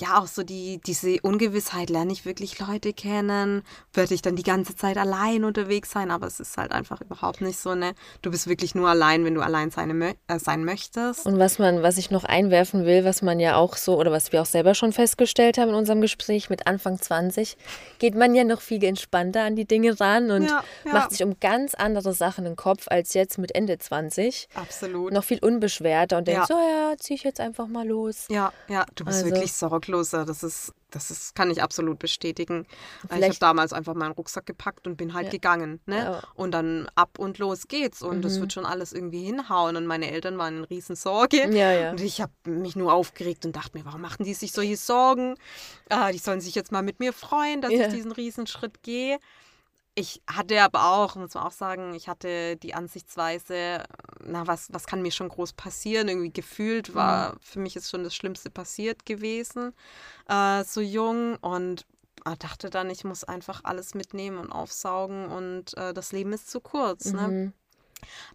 ja auch so die, diese Ungewissheit, lerne ich wirklich Leute kennen? Werde ich dann die ganze Zeit allein unterwegs sein? Aber es ist halt einfach überhaupt nicht so, ne? Du bist wirklich nur allein, wenn du allein sein, mö- äh, sein möchtest. Und was man, was ich noch einwerfen will, was man ja auch so, oder was wir auch selber schon festgestellt haben in unserem Gespräch mit Anfang 20, geht man ja noch viel entspannter an die Dinge ran und Ja, ja. macht sich um ganz andere Sachen im Kopf als jetzt mit Ende 20. Absolut. Noch viel unbeschwerter und denkt, Ja. so ja, zieh ich jetzt einfach mal los. Ja, ja, du bist Also- wirklich sorgloser. Das ist, das ist, kann ich absolut bestätigen. Ich habe Vielleicht- damals einfach meinen Rucksack gepackt und bin halt Ja. gegangen. Ne? Ja. Und dann ab und los geht's. Und das Mhm. wird schon alles irgendwie hinhauen. Und meine Eltern waren in Riesensorge. Ja. Und ich habe mich nur aufgeregt und dachte mir, warum machen die sich solche Sorgen? Äh, die sollen sich jetzt mal mit mir freuen, dass ich diesen Riesenschritt gehe. Ich hatte aber auch, muss man auch sagen, ich hatte die Ansichtsweise, na, was, was kann mir schon groß passieren? Irgendwie gefühlt war, für mich ist schon das Schlimmste passiert gewesen, äh, so jung. Und äh, dachte dann, ich muss einfach alles mitnehmen und aufsaugen und äh, das Leben ist zu kurz. Ne? Mhm.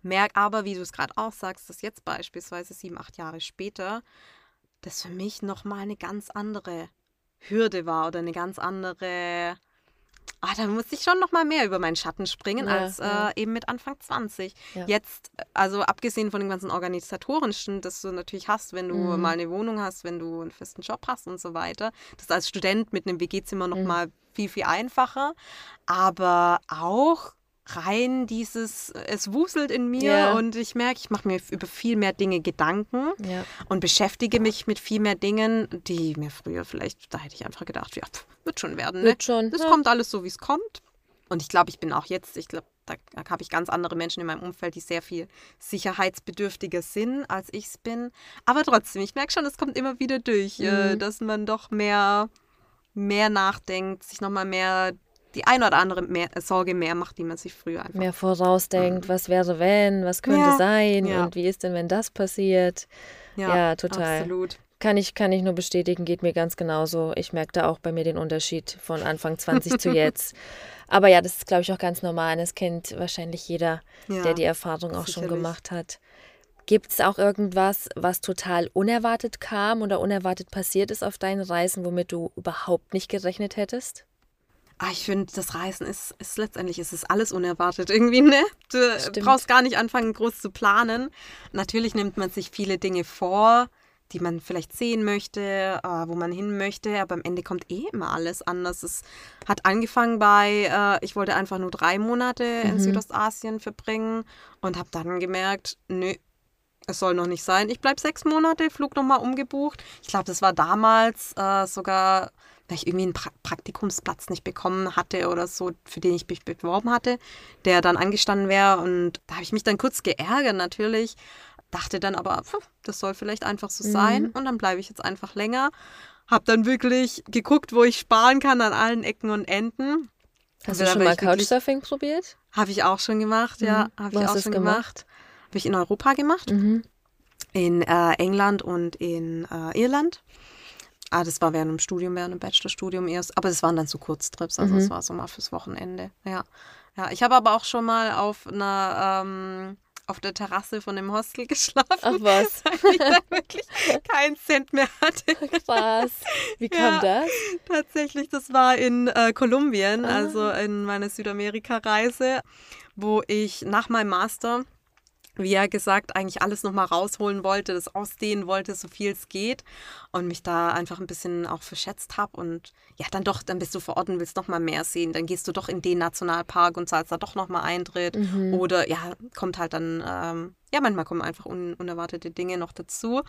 Merk aber, wie du es gerade auch sagst, dass jetzt beispielsweise sieben, acht Jahre später, das für mich nochmal eine ganz andere Hürde war oder eine ganz andere. Ah, da musste ich schon nochmal mehr über meinen Schatten springen Ja, als äh, ja. eben mit Anfang 20. Ja. Jetzt, also abgesehen von dem ganzen organisatorischen, das du natürlich hast, wenn du Mhm. mal eine Wohnung hast, wenn du einen festen Job hast und so weiter, das ist als Student mit einem WG-Zimmer Mhm. nochmal viel, viel einfacher. Aber auch rein dieses, es wuselt in mir Ja. und ich merke, ich mache mir über viel mehr Dinge Gedanken Ja. und beschäftige mich mit viel mehr Dingen, die mir früher vielleicht, da hätte ich einfach gedacht, ja, pff, wird schon werden. Ne? Wird schon, Das ja. kommt alles so, wie es kommt. Und ich glaube, ich bin auch jetzt, ich glaube, da habe ich ganz andere Menschen in meinem Umfeld, die sehr viel sicherheitsbedürftiger sind, als ich es bin. Aber trotzdem, ich merke schon, es kommt immer wieder durch, äh, Mhm. dass man doch mehr, mehr nachdenkt, sich nochmal mehr, die ein oder andere mehr, Sorge mehr macht, die man sich früher einfach Mehr vorausdenkt, was wäre wenn, was könnte Ja. sein Ja. und wie ist denn, wenn das passiert. Ja, total. Absolut. Kann ich, kann ich nur bestätigen, geht mir ganz genauso. Ich merke da auch bei mir den Unterschied von Anfang 20 zu jetzt. Aber ja, das ist, glaube ich, auch ganz normal. Das kennt wahrscheinlich jeder, Ja, der die Erfahrung auch schon sicherlich. gemacht hat. Gibt es auch irgendwas, was total unerwartet kam oder unerwartet passiert ist auf deinen Reisen, womit du überhaupt nicht gerechnet hättest? Ah, ich finde, das Reisen ist, ist letztendlich ist es alles unerwartet irgendwie, ne? Du Stimmt. brauchst gar nicht anfangen, groß zu planen. Natürlich nimmt man sich viele Dinge vor, die man vielleicht sehen möchte, äh, wo man hin möchte, aber am Ende kommt eh immer alles anders. Es hat angefangen bei, äh, ich wollte einfach nur drei Monate in Mhm. Südostasien verbringen und habe dann gemerkt, nö, es soll noch nicht sein. Ich bleibe sechs Monate, Flug nochmal umgebucht. Ich glaube, das war damals äh, sogar, weil ich irgendwie einen pra Praktikumsplatz nicht bekommen hatte oder so, für den ich mich beworben hatte, der dann angestanden wäre. Und da habe ich mich dann kurz geärgert natürlich. Dachte dann aber, pf, das soll vielleicht einfach so Mhm. sein. Und dann bleibe ich jetzt einfach länger. Habe dann wirklich geguckt, wo ich sparen kann an allen Ecken und Enden. Hast Also du schon mal Couchsurfing probiert? Habe ich auch schon gemacht, ja. Mhm. Habe Wo ich auch schon gemacht? gemacht. Habe ich in Europa gemacht Mhm. in äh, England und in äh, Irland. Ah, das war während dem Studium, während dem Bachelorstudium erst. Aber das waren dann so Kurztrips, also Mhm. es war so mal fürs Wochenende. Ja, ja. Ich habe aber auch schon mal auf einer ähm, auf der Terrasse von dem Hostel geschlafen, Ach was, weil ich da wirklich keinen Cent mehr hatte. krass. Wie kam Ja. das? Tatsächlich, das war in äh, Kolumbien, Ah. also in meiner Südamerika-Reise, wo ich nach meinem Master, wie ja gesagt, eigentlich alles nochmal rausholen wollte, das ausdehnen wollte, so viel es geht und mich da einfach ein bisschen auch verschätzt habe und ja, dann doch, dann bist du vor Ort und willst nochmal mehr sehen, dann gehst du doch in den Nationalpark und zahlst da doch nochmal Eintritt Mhm. oder ja, kommt halt dann, ähm, ja, manchmal kommen einfach un unerwartete Dinge noch dazu.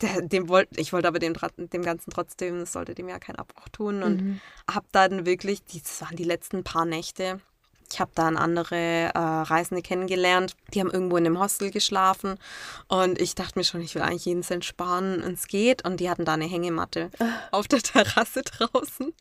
Der, dem wollt, ich wollte aber dem, dem Ganzen trotzdem, das sollte dem ja keinen Abbruch tun und Mhm. habe dann wirklich, das waren die letzten paar Nächte, ich habe dann andere äh, Reisende kennengelernt, die haben irgendwo in einem Hostel geschlafen und ich dachte mir schon, ich will eigentlich jeden Cent sparen, und es geht und die hatten da eine Hängematte auf der Terrasse draußen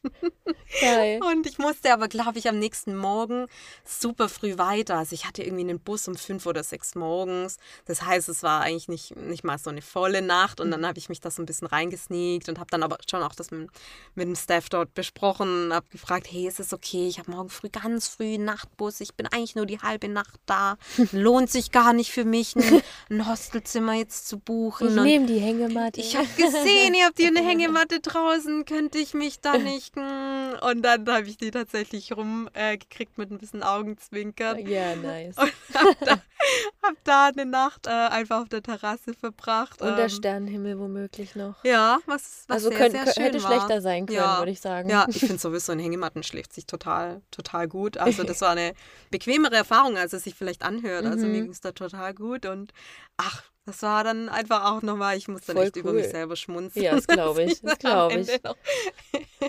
Geil. und ich musste aber, glaube ich, am nächsten Morgen super früh weiter. Also ich hatte irgendwie einen Bus um fünf oder sechs morgens. Das heißt, es war eigentlich nicht, nicht mal so eine volle Nacht. Und dann habe ich mich da so ein bisschen reingesneakt und habe dann aber schon auch das mit, mit dem Staff dort besprochen. Habe gefragt, hey, ist es okay? Ich habe morgen früh ganz früh einen Nachtbus. Ich bin eigentlich nur die halbe Nacht da. Lohnt sich gar nicht für mich, ein, ein Hostelzimmer jetzt zu buchen. Ich nehme die Hängematte. ich habe gesehen, ihr habt hier eine Hängematte draußen, könnte ich mich da nicht. hm. Und dann habe ich die tatsächlich rumgekriegt äh, mit ein bisschen Augenzwinkern. Ja, nice. Und hab da, hab da eine Nacht äh, einfach auf der Terrasse verbracht. Und der ähm, Sternenhimmel womöglich noch. Ja, was, was Also sehr, könnt, sehr schön hätte war. schlechter sein können, Ja. würde ich sagen. Ja, ich finde sowieso, in Hängematten schläft sich total, total gut. Also das war eine bequemere Erfahrung, als es sich vielleicht anhört. Also Mhm. mir ging es da total gut und ach, das war dann einfach auch nochmal, ich muss dann Voll echt über mich cool. selber schmunzeln. Ja, das glaube ich, das glaube ich.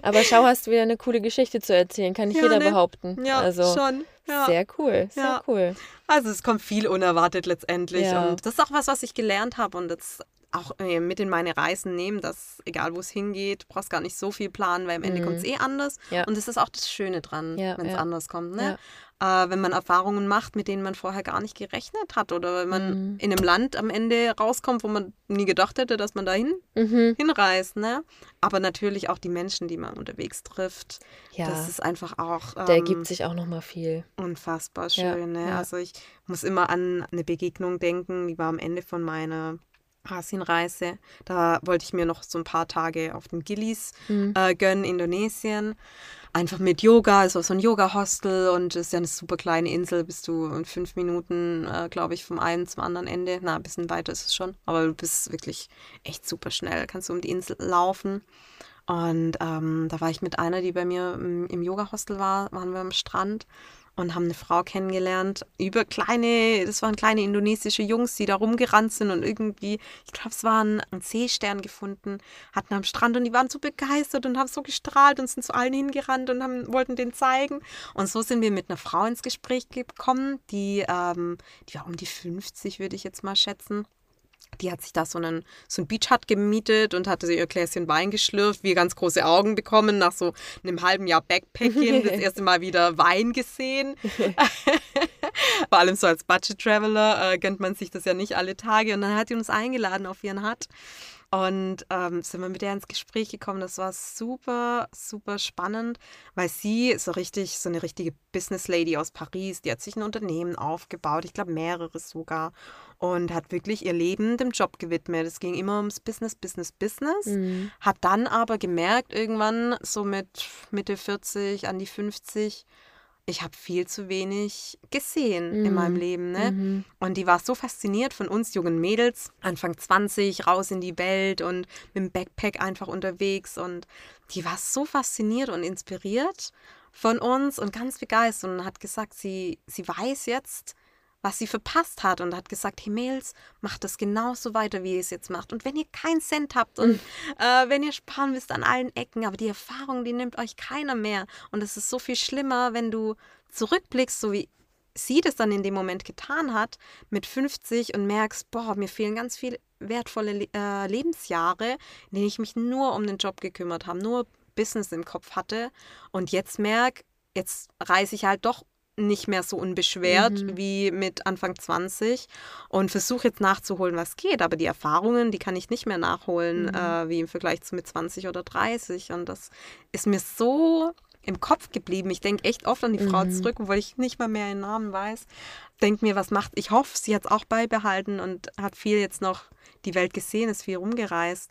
Aber schau, hast du wieder eine coole Geschichte zu erzählen, kann nicht Ja, jeder ne? behaupten. Ja, also schon. Ja. sehr cool, sehr Ja. cool. Also es kommt viel unerwartet letztendlich. Und das ist auch was, was ich gelernt habe und jetzt auch äh, mit in meine Reisen nehmen, dass egal wo es hingeht, brauchst gar nicht so viel planen, weil am Ende Mhm. kommt es eh anders. Ja. Und das ist auch das Schöne dran, Ja, wenn es ja. anders kommt. Ne? Äh, wenn man Erfahrungen macht, mit denen man vorher gar nicht gerechnet hat oder wenn man Mhm. in einem Land am Ende rauskommt, wo man nie gedacht hätte, dass man dahin Mhm. hinreist. Ne? Aber natürlich auch die Menschen, die man unterwegs trifft. Ja, Das ist einfach auch der ähm, gibt sich auch nochmal viel. Unfassbar schön. ne? Also ich muss immer an eine Begegnung denken, die war am Ende von meiner Asienreise. Da wollte ich mir noch so ein paar Tage auf den Gillis Mhm. äh, gönnen, Indonesien. Einfach mit Yoga, also so ein Yoga-Hostel und es ist ja eine super kleine Insel, bist du in fünf Minuten, äh, glaube ich, vom einen zum anderen Ende. Na, ein bisschen weiter ist es schon, aber du bist wirklich echt super schnell, kannst du um die Insel laufen. Und ähm, da war ich mit einer, die bei mir im, im Yoga-Hostel war, waren wir am Strand. Und haben eine Frau kennengelernt über kleine, das waren kleine indonesische Jungs, die da rumgerannt sind und irgendwie, ich glaube, es waren einen Seestern gefunden, hatten am Strand und die waren so begeistert und haben so gestrahlt und sind zu allen hingerannt und haben, wollten den zeigen. Und so sind wir mit einer Frau ins Gespräch gekommen, die, ähm, die war um die 50, würde ich jetzt mal schätzen die hat sich da so einen, so einen Beachhut gemietet und hatte ihr Gläschen Wein geschlürft, wir ganz große Augen bekommen, nach so einem halben Jahr Backpacking, das erste Mal wieder Wein gesehen. Vor allem so als Budget Traveler äh, gönnt man sich das ja nicht alle Tage. Und dann hat sie uns eingeladen auf ihren Hut. Und ähm, sind wir mit der ins Gespräch gekommen. Das war super, super spannend, weil sie so richtig, so eine richtige Business Lady aus Paris, die hat sich ein Unternehmen aufgebaut, ich glaube mehrere sogar, und hat wirklich ihr Leben dem Job gewidmet. Es ging immer ums Business, Business, Business. Mhm. Hat dann aber gemerkt, irgendwann so mit Mitte 40, an die 50, ich habe viel zu wenig gesehen mhm. in meinem Leben. Ne? Mhm. Und die war so fasziniert von uns jungen Mädels, Anfang 20, raus in die Welt und mit dem Backpack einfach unterwegs. Und die war so fasziniert und inspiriert von uns und ganz begeistert und hat gesagt, sie, sie weiß jetzt, was sie verpasst hat und hat gesagt, hey Mädels, macht das genauso weiter, wie ihr es jetzt macht. Und wenn ihr keinen Cent habt und äh, wenn ihr sparen müsst an allen Ecken, aber die Erfahrung, die nimmt euch keiner mehr. Und es ist so viel schlimmer, wenn du zurückblickst, so wie sie das dann in dem Moment getan hat, mit 50 und merkst, boah, mir fehlen ganz viele wertvolle äh, Lebensjahre, in denen ich mich nur um den Job gekümmert habe, nur Business im Kopf hatte und jetzt merke, jetzt reise ich halt doch nicht mehr so unbeschwert mhm. wie mit Anfang 20 und versuche jetzt nachzuholen, was geht. Aber die Erfahrungen, die kann ich nicht mehr nachholen, mhm. äh, wie im Vergleich zu mit 20 oder 30. Und das ist mir so im Kopf geblieben. Ich denke echt oft an die Frau mhm. zurück, obwohl ich nicht mal mehr ihren Namen weiß. Denke mir, was macht. Ich hoffe, sie hat es auch beibehalten und hat viel jetzt noch die Welt gesehen, ist viel rumgereist.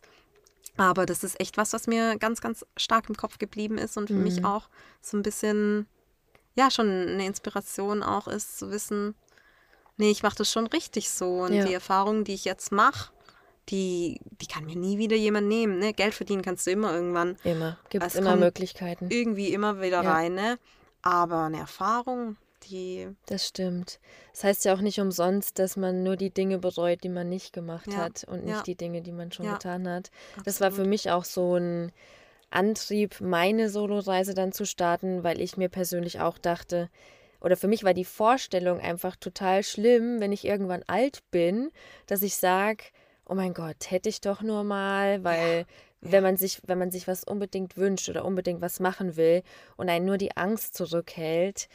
Aber das ist echt was, was mir ganz, ganz stark im Kopf geblieben ist und für mich mhm. auch so ein bisschen ja schon eine Inspiration auch ist, zu wissen, nee, ich mache das schon richtig so. Und ja. die Erfahrungen, die ich jetzt mache, die, die kann mir nie wieder jemand nehmen. Ne? Geld verdienen kannst du immer irgendwann. Immer. Gibt es immer Möglichkeiten. Irgendwie immer wieder ja. rein, ne? Aber eine Erfahrung, die. Das stimmt. Das heißt ja auch nicht umsonst, dass man nur die Dinge bereut, die man nicht gemacht ja. hat und nicht die Dinge, die man schon getan hat. Absolut. Das war für mich auch so ein Antrieb, meine Soloreise dann zu starten, weil ich mir persönlich auch dachte, oder für mich war die Vorstellung einfach total schlimm, wenn ich irgendwann alt bin, dass ich sage, oh mein Gott, hätte ich doch nur mal, weil ja, wenn man sich, wenn man sich was unbedingt wünscht oder unbedingt was machen will und einen nur die Angst zurückhält,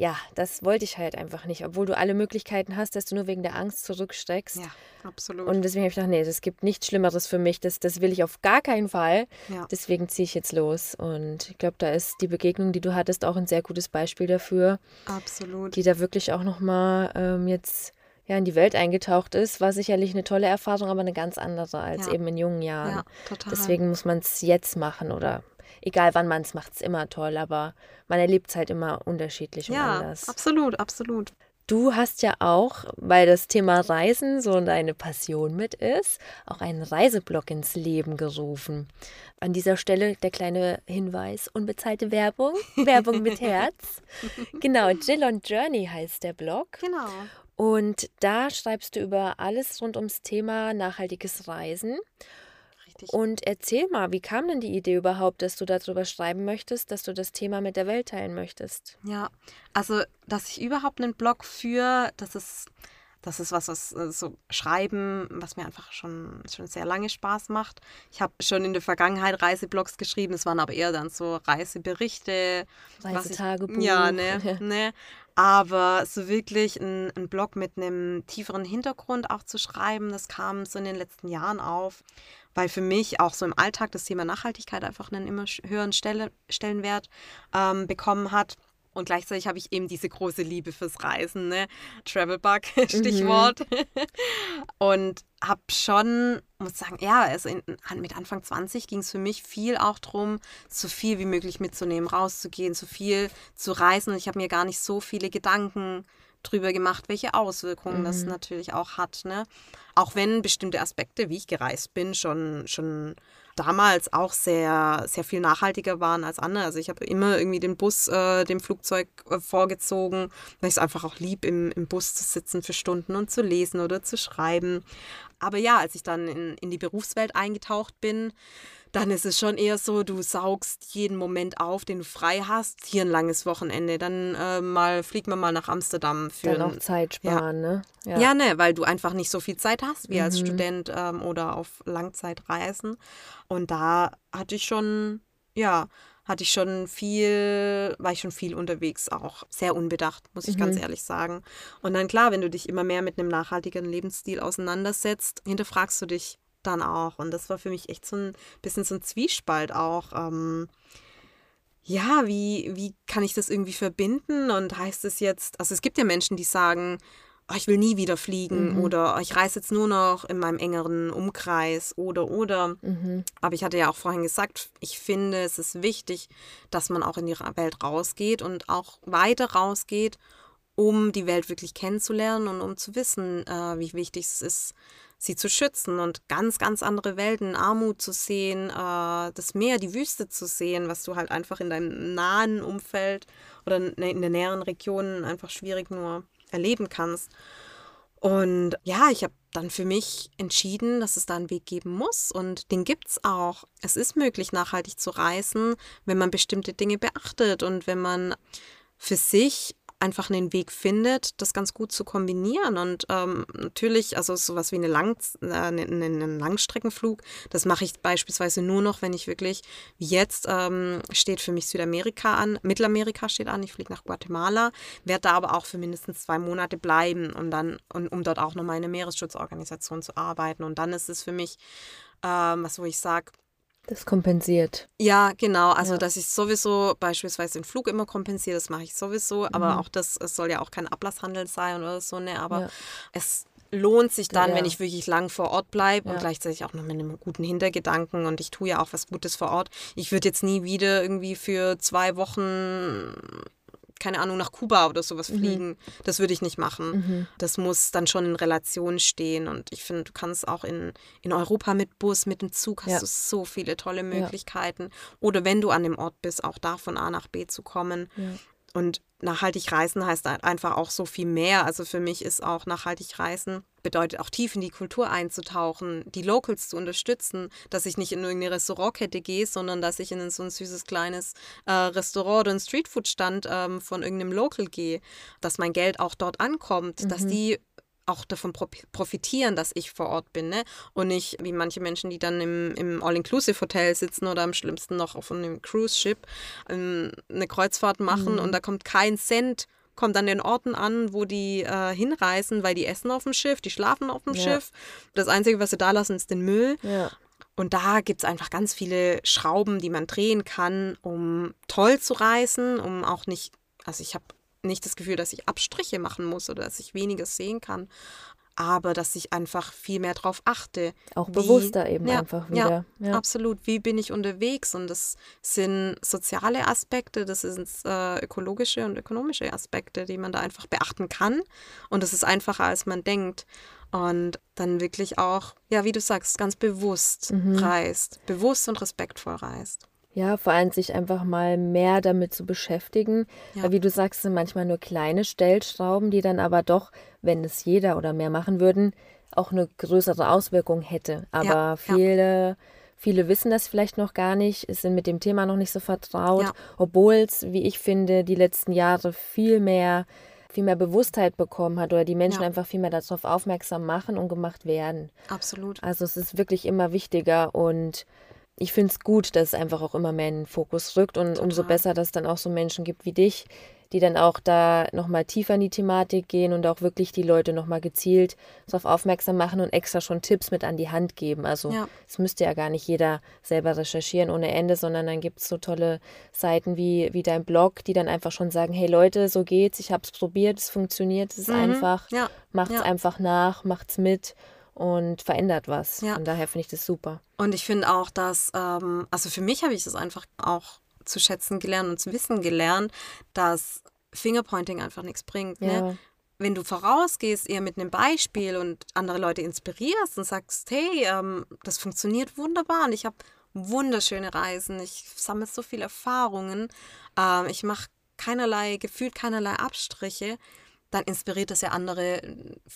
ja, das wollte ich halt einfach nicht, obwohl du alle Möglichkeiten hast, dass du nur wegen der Angst zurücksteckst. Ja, absolut. Und deswegen habe ich gedacht, nee, es gibt nichts Schlimmeres für mich, das, das will ich auf gar keinen Fall. Ja. Deswegen ziehe ich jetzt los. Und ich glaube, da ist die Begegnung, die du hattest, auch ein sehr gutes Beispiel dafür. Absolut. Die da wirklich auch nochmal ähm, jetzt ja, in die Welt eingetaucht ist, war sicherlich eine tolle Erfahrung, aber eine ganz andere als ja. eben in jungen Jahren. Ja, total. Deswegen muss man es jetzt machen oder egal wann man es macht, es immer toll, aber man erlebt es halt immer unterschiedlich und ja, anders. Absolut, absolut. Du hast ja auch, weil das Thema Reisen so deine Passion mit ist, auch einen Reiseblog ins Leben gerufen. An dieser Stelle der kleine Hinweis, unbezahlte Werbung, Werbung mit Herz. Genau, Jill on Journey heißt der Blog. Genau. Und da schreibst du über alles rund ums Thema nachhaltiges Reisen. Richtig. Und erzähl mal, wie kam denn die Idee überhaupt, dass du darüber schreiben möchtest, dass du das Thema mit der Welt teilen möchtest? Ja, also, dass ich überhaupt einen Blog führe, das ist, das ist was, was äh, so Schreiben, was mir einfach schon, schon sehr lange Spaß macht. Ich habe schon in der Vergangenheit Reiseblogs geschrieben, es waren aber eher dann so Reiseberichte. Reisetagebuch. ja, ne, ne. Aber so wirklich ein, ein Blog mit einem tieferen Hintergrund auch zu schreiben, das kam so in den letzten Jahren auf weil für mich auch so im Alltag das Thema Nachhaltigkeit einfach einen immer höheren Stelle, Stellenwert ähm, bekommen hat. Und gleichzeitig habe ich eben diese große Liebe fürs Reisen, ne? Travelbug, Stichwort. Mhm. Und habe schon, muss sagen, ja, also in, mit Anfang 20 ging es für mich viel auch darum, so viel wie möglich mitzunehmen, rauszugehen, so viel zu reisen. Und ich habe mir gar nicht so viele Gedanken drüber gemacht, welche Auswirkungen mhm. das natürlich auch hat. Ne? Auch wenn bestimmte Aspekte, wie ich gereist bin, schon, schon damals auch sehr, sehr viel nachhaltiger waren als andere. Also ich habe immer irgendwie den Bus äh, dem Flugzeug äh, vorgezogen, weil ich es einfach auch lieb, im, im Bus zu sitzen für Stunden und zu lesen oder zu schreiben. Aber ja, als ich dann in, in die Berufswelt eingetaucht bin, dann ist es schon eher so, du saugst jeden Moment auf, den du frei hast. Hier ein langes Wochenende, dann äh, mal fliegt man mal nach Amsterdam für dann auch Zeit sparen, ja. ne? Ja. ja, ne, weil du einfach nicht so viel Zeit hast wie mhm. als Student ähm, oder auf Langzeitreisen. Und da hatte ich schon, ja, hatte ich schon viel, war ich schon viel unterwegs, auch sehr unbedacht, muss ich mhm. ganz ehrlich sagen. Und dann klar, wenn du dich immer mehr mit einem nachhaltigen Lebensstil auseinandersetzt, hinterfragst du dich dann auch. Und das war für mich echt so ein bisschen so ein Zwiespalt auch. Ähm, ja, wie, wie kann ich das irgendwie verbinden? Und heißt es jetzt, also es gibt ja Menschen, die sagen, oh, ich will nie wieder fliegen mhm. oder oh, ich reise jetzt nur noch in meinem engeren Umkreis oder oder. Mhm. Aber ich hatte ja auch vorhin gesagt, ich finde, es ist wichtig, dass man auch in die Welt rausgeht und auch weiter rausgeht, um die Welt wirklich kennenzulernen und um zu wissen, äh, wie wichtig es ist, sie zu schützen und ganz, ganz andere Welten, Armut zu sehen, äh, das Meer, die Wüste zu sehen, was du halt einfach in deinem nahen Umfeld oder in der näheren Region einfach schwierig nur erleben kannst. Und ja, ich habe dann für mich entschieden, dass es da einen Weg geben muss und den gibt es auch. Es ist möglich, nachhaltig zu reisen, wenn man bestimmte Dinge beachtet und wenn man für sich einfach einen Weg findet, das ganz gut zu kombinieren. Und ähm, natürlich, also sowas wie eine Lang äh, einen, einen Langstreckenflug, das mache ich beispielsweise nur noch, wenn ich wirklich, jetzt ähm, steht für mich Südamerika an, Mittelamerika steht an, ich fliege nach Guatemala, werde da aber auch für mindestens zwei Monate bleiben, um dann, um, um dort auch nochmal in einer Meeresschutzorganisation zu arbeiten. Und dann ist es für mich, ähm, was wo ich sage, das kompensiert. Ja, genau. Also, ja. dass ich sowieso beispielsweise den Flug immer kompensiere, das mache ich sowieso. Aber mhm. auch das, es soll ja auch kein Ablasshandel sein oder so, ne? Aber ja. es lohnt sich dann, ja. wenn ich wirklich lang vor Ort bleibe ja. und gleichzeitig auch noch mit einem guten Hintergedanken und ich tue ja auch was Gutes vor Ort. Ich würde jetzt nie wieder irgendwie für zwei Wochen keine Ahnung, nach Kuba oder sowas mhm. fliegen. Das würde ich nicht machen. Mhm. Das muss dann schon in Relation stehen. Und ich finde, du kannst auch in, in Europa mit Bus, mit dem Zug, hast ja. du so viele tolle Möglichkeiten. Ja. Oder wenn du an dem Ort bist, auch da von A nach B zu kommen. Und nachhaltig reisen heißt einfach auch so viel mehr. Also für mich ist auch nachhaltig reisen bedeutet auch tief in die Kultur einzutauchen, die Locals zu unterstützen, dass ich nicht in irgendeine Restaurantkette gehe, sondern dass ich in so ein süßes kleines äh, Restaurant oder einen Streetfood-Stand ähm, von irgendeinem Local gehe, dass mein Geld auch dort ankommt, mhm. dass die auch davon profitieren, dass ich vor Ort bin. Ne? Und nicht wie manche Menschen, die dann im, im All-Inclusive-Hotel sitzen oder am schlimmsten noch auf einem Cruise-Ship ähm, eine Kreuzfahrt machen mhm. und da kommt kein Cent kommt an den Orten an, wo die äh, hinreisen, weil die essen auf dem Schiff, die schlafen auf dem ja. Schiff. Das Einzige, was sie da lassen, ist den Müll. Ja. Und da gibt es einfach ganz viele Schrauben, die man drehen kann, um toll zu reisen, um auch nicht, also ich habe nicht das Gefühl, dass ich Abstriche machen muss oder dass ich weniger sehen kann, aber dass ich einfach viel mehr darauf achte. Auch wie, bewusster eben ja, einfach wieder. Ja, ja, absolut. Wie bin ich unterwegs? Und das sind soziale Aspekte, das sind äh, ökologische und ökonomische Aspekte, die man da einfach beachten kann. Und das ist einfacher, als man denkt. Und dann wirklich auch, ja, wie du sagst, ganz bewusst mhm. reist, bewusst und respektvoll reist. Ja, vor allem sich einfach mal mehr damit zu beschäftigen. Ja. Weil wie du sagst, sind manchmal nur kleine Stellschrauben, die dann aber doch, wenn es jeder oder mehr machen würden, auch eine größere Auswirkung hätte. Aber ja, viele, ja. viele wissen das vielleicht noch gar nicht, sind mit dem Thema noch nicht so vertraut, ja. obwohl es, wie ich finde, die letzten Jahre viel mehr, viel mehr Bewusstheit bekommen hat oder die Menschen einfach viel mehr darauf aufmerksam machen und gemacht werden. Absolut. Also es ist wirklich immer wichtiger und ich finde es gut, dass es einfach auch immer mehr in den Fokus rückt und Total. umso besser, dass es dann auch so Menschen gibt wie dich, die dann auch da nochmal tiefer in die Thematik gehen und auch wirklich die Leute nochmal gezielt darauf aufmerksam machen und extra schon Tipps mit an die Hand geben. Also es ja. müsste ja gar nicht jeder selber recherchieren ohne Ende, sondern dann gibt es so tolle Seiten wie, wie dein Blog, die dann einfach schon sagen, hey Leute, so geht's, ich habe es probiert, es funktioniert, es ist mhm. einfach, ja. macht's ja. einfach nach, macht's mit und verändert was. Ja. Von daher finde ich das super. Und ich finde auch, dass, ähm, also für mich habe ich das einfach auch zu schätzen gelernt und zu wissen gelernt, dass Fingerpointing einfach nichts bringt. Ne? Ja. Ne? Wenn du vorausgehst, eher mit einem Beispiel und andere Leute inspirierst und sagst, hey, ähm, das funktioniert wunderbar und ich habe wunderschöne Reisen. Ich sammle so viele Erfahrungen. Ähm, ich mache keinerlei, gefühlt keinerlei Abstriche. Dann inspiriert das ja andere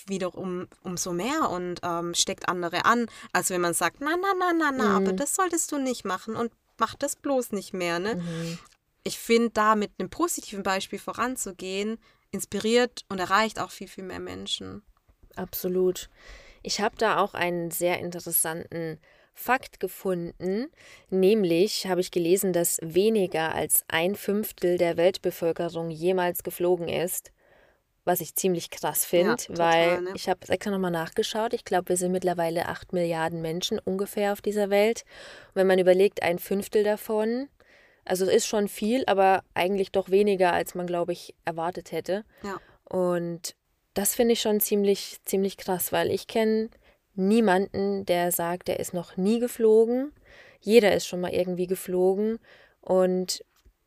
wiederum umso mehr und ähm, steckt andere an, als wenn man sagt, na, na, na, na, na, mhm. aber das solltest du nicht machen und mach das bloß nicht mehr. Ne? Mhm. Ich finde, da mit einem positiven Beispiel voranzugehen, inspiriert und erreicht auch viel, viel mehr Menschen. Absolut. Ich habe da auch einen sehr interessanten Fakt gefunden, nämlich habe ich gelesen, dass weniger als ein Fünftel der Weltbevölkerung jemals geflogen ist, was ich ziemlich krass finde, ja, weil ne? ich habe es extra nochmal nachgeschaut. Ich glaube, wir sind mittlerweile acht Milliarden Menschen ungefähr auf dieser Welt. Und wenn man überlegt, ein Fünftel davon, also es ist schon viel, aber eigentlich doch weniger, als man, glaube ich, erwartet hätte. Ja. Und das finde ich schon ziemlich, ziemlich krass, weil ich kenne niemanden, der sagt, er ist noch nie geflogen. Jeder ist schon mal irgendwie geflogen. Und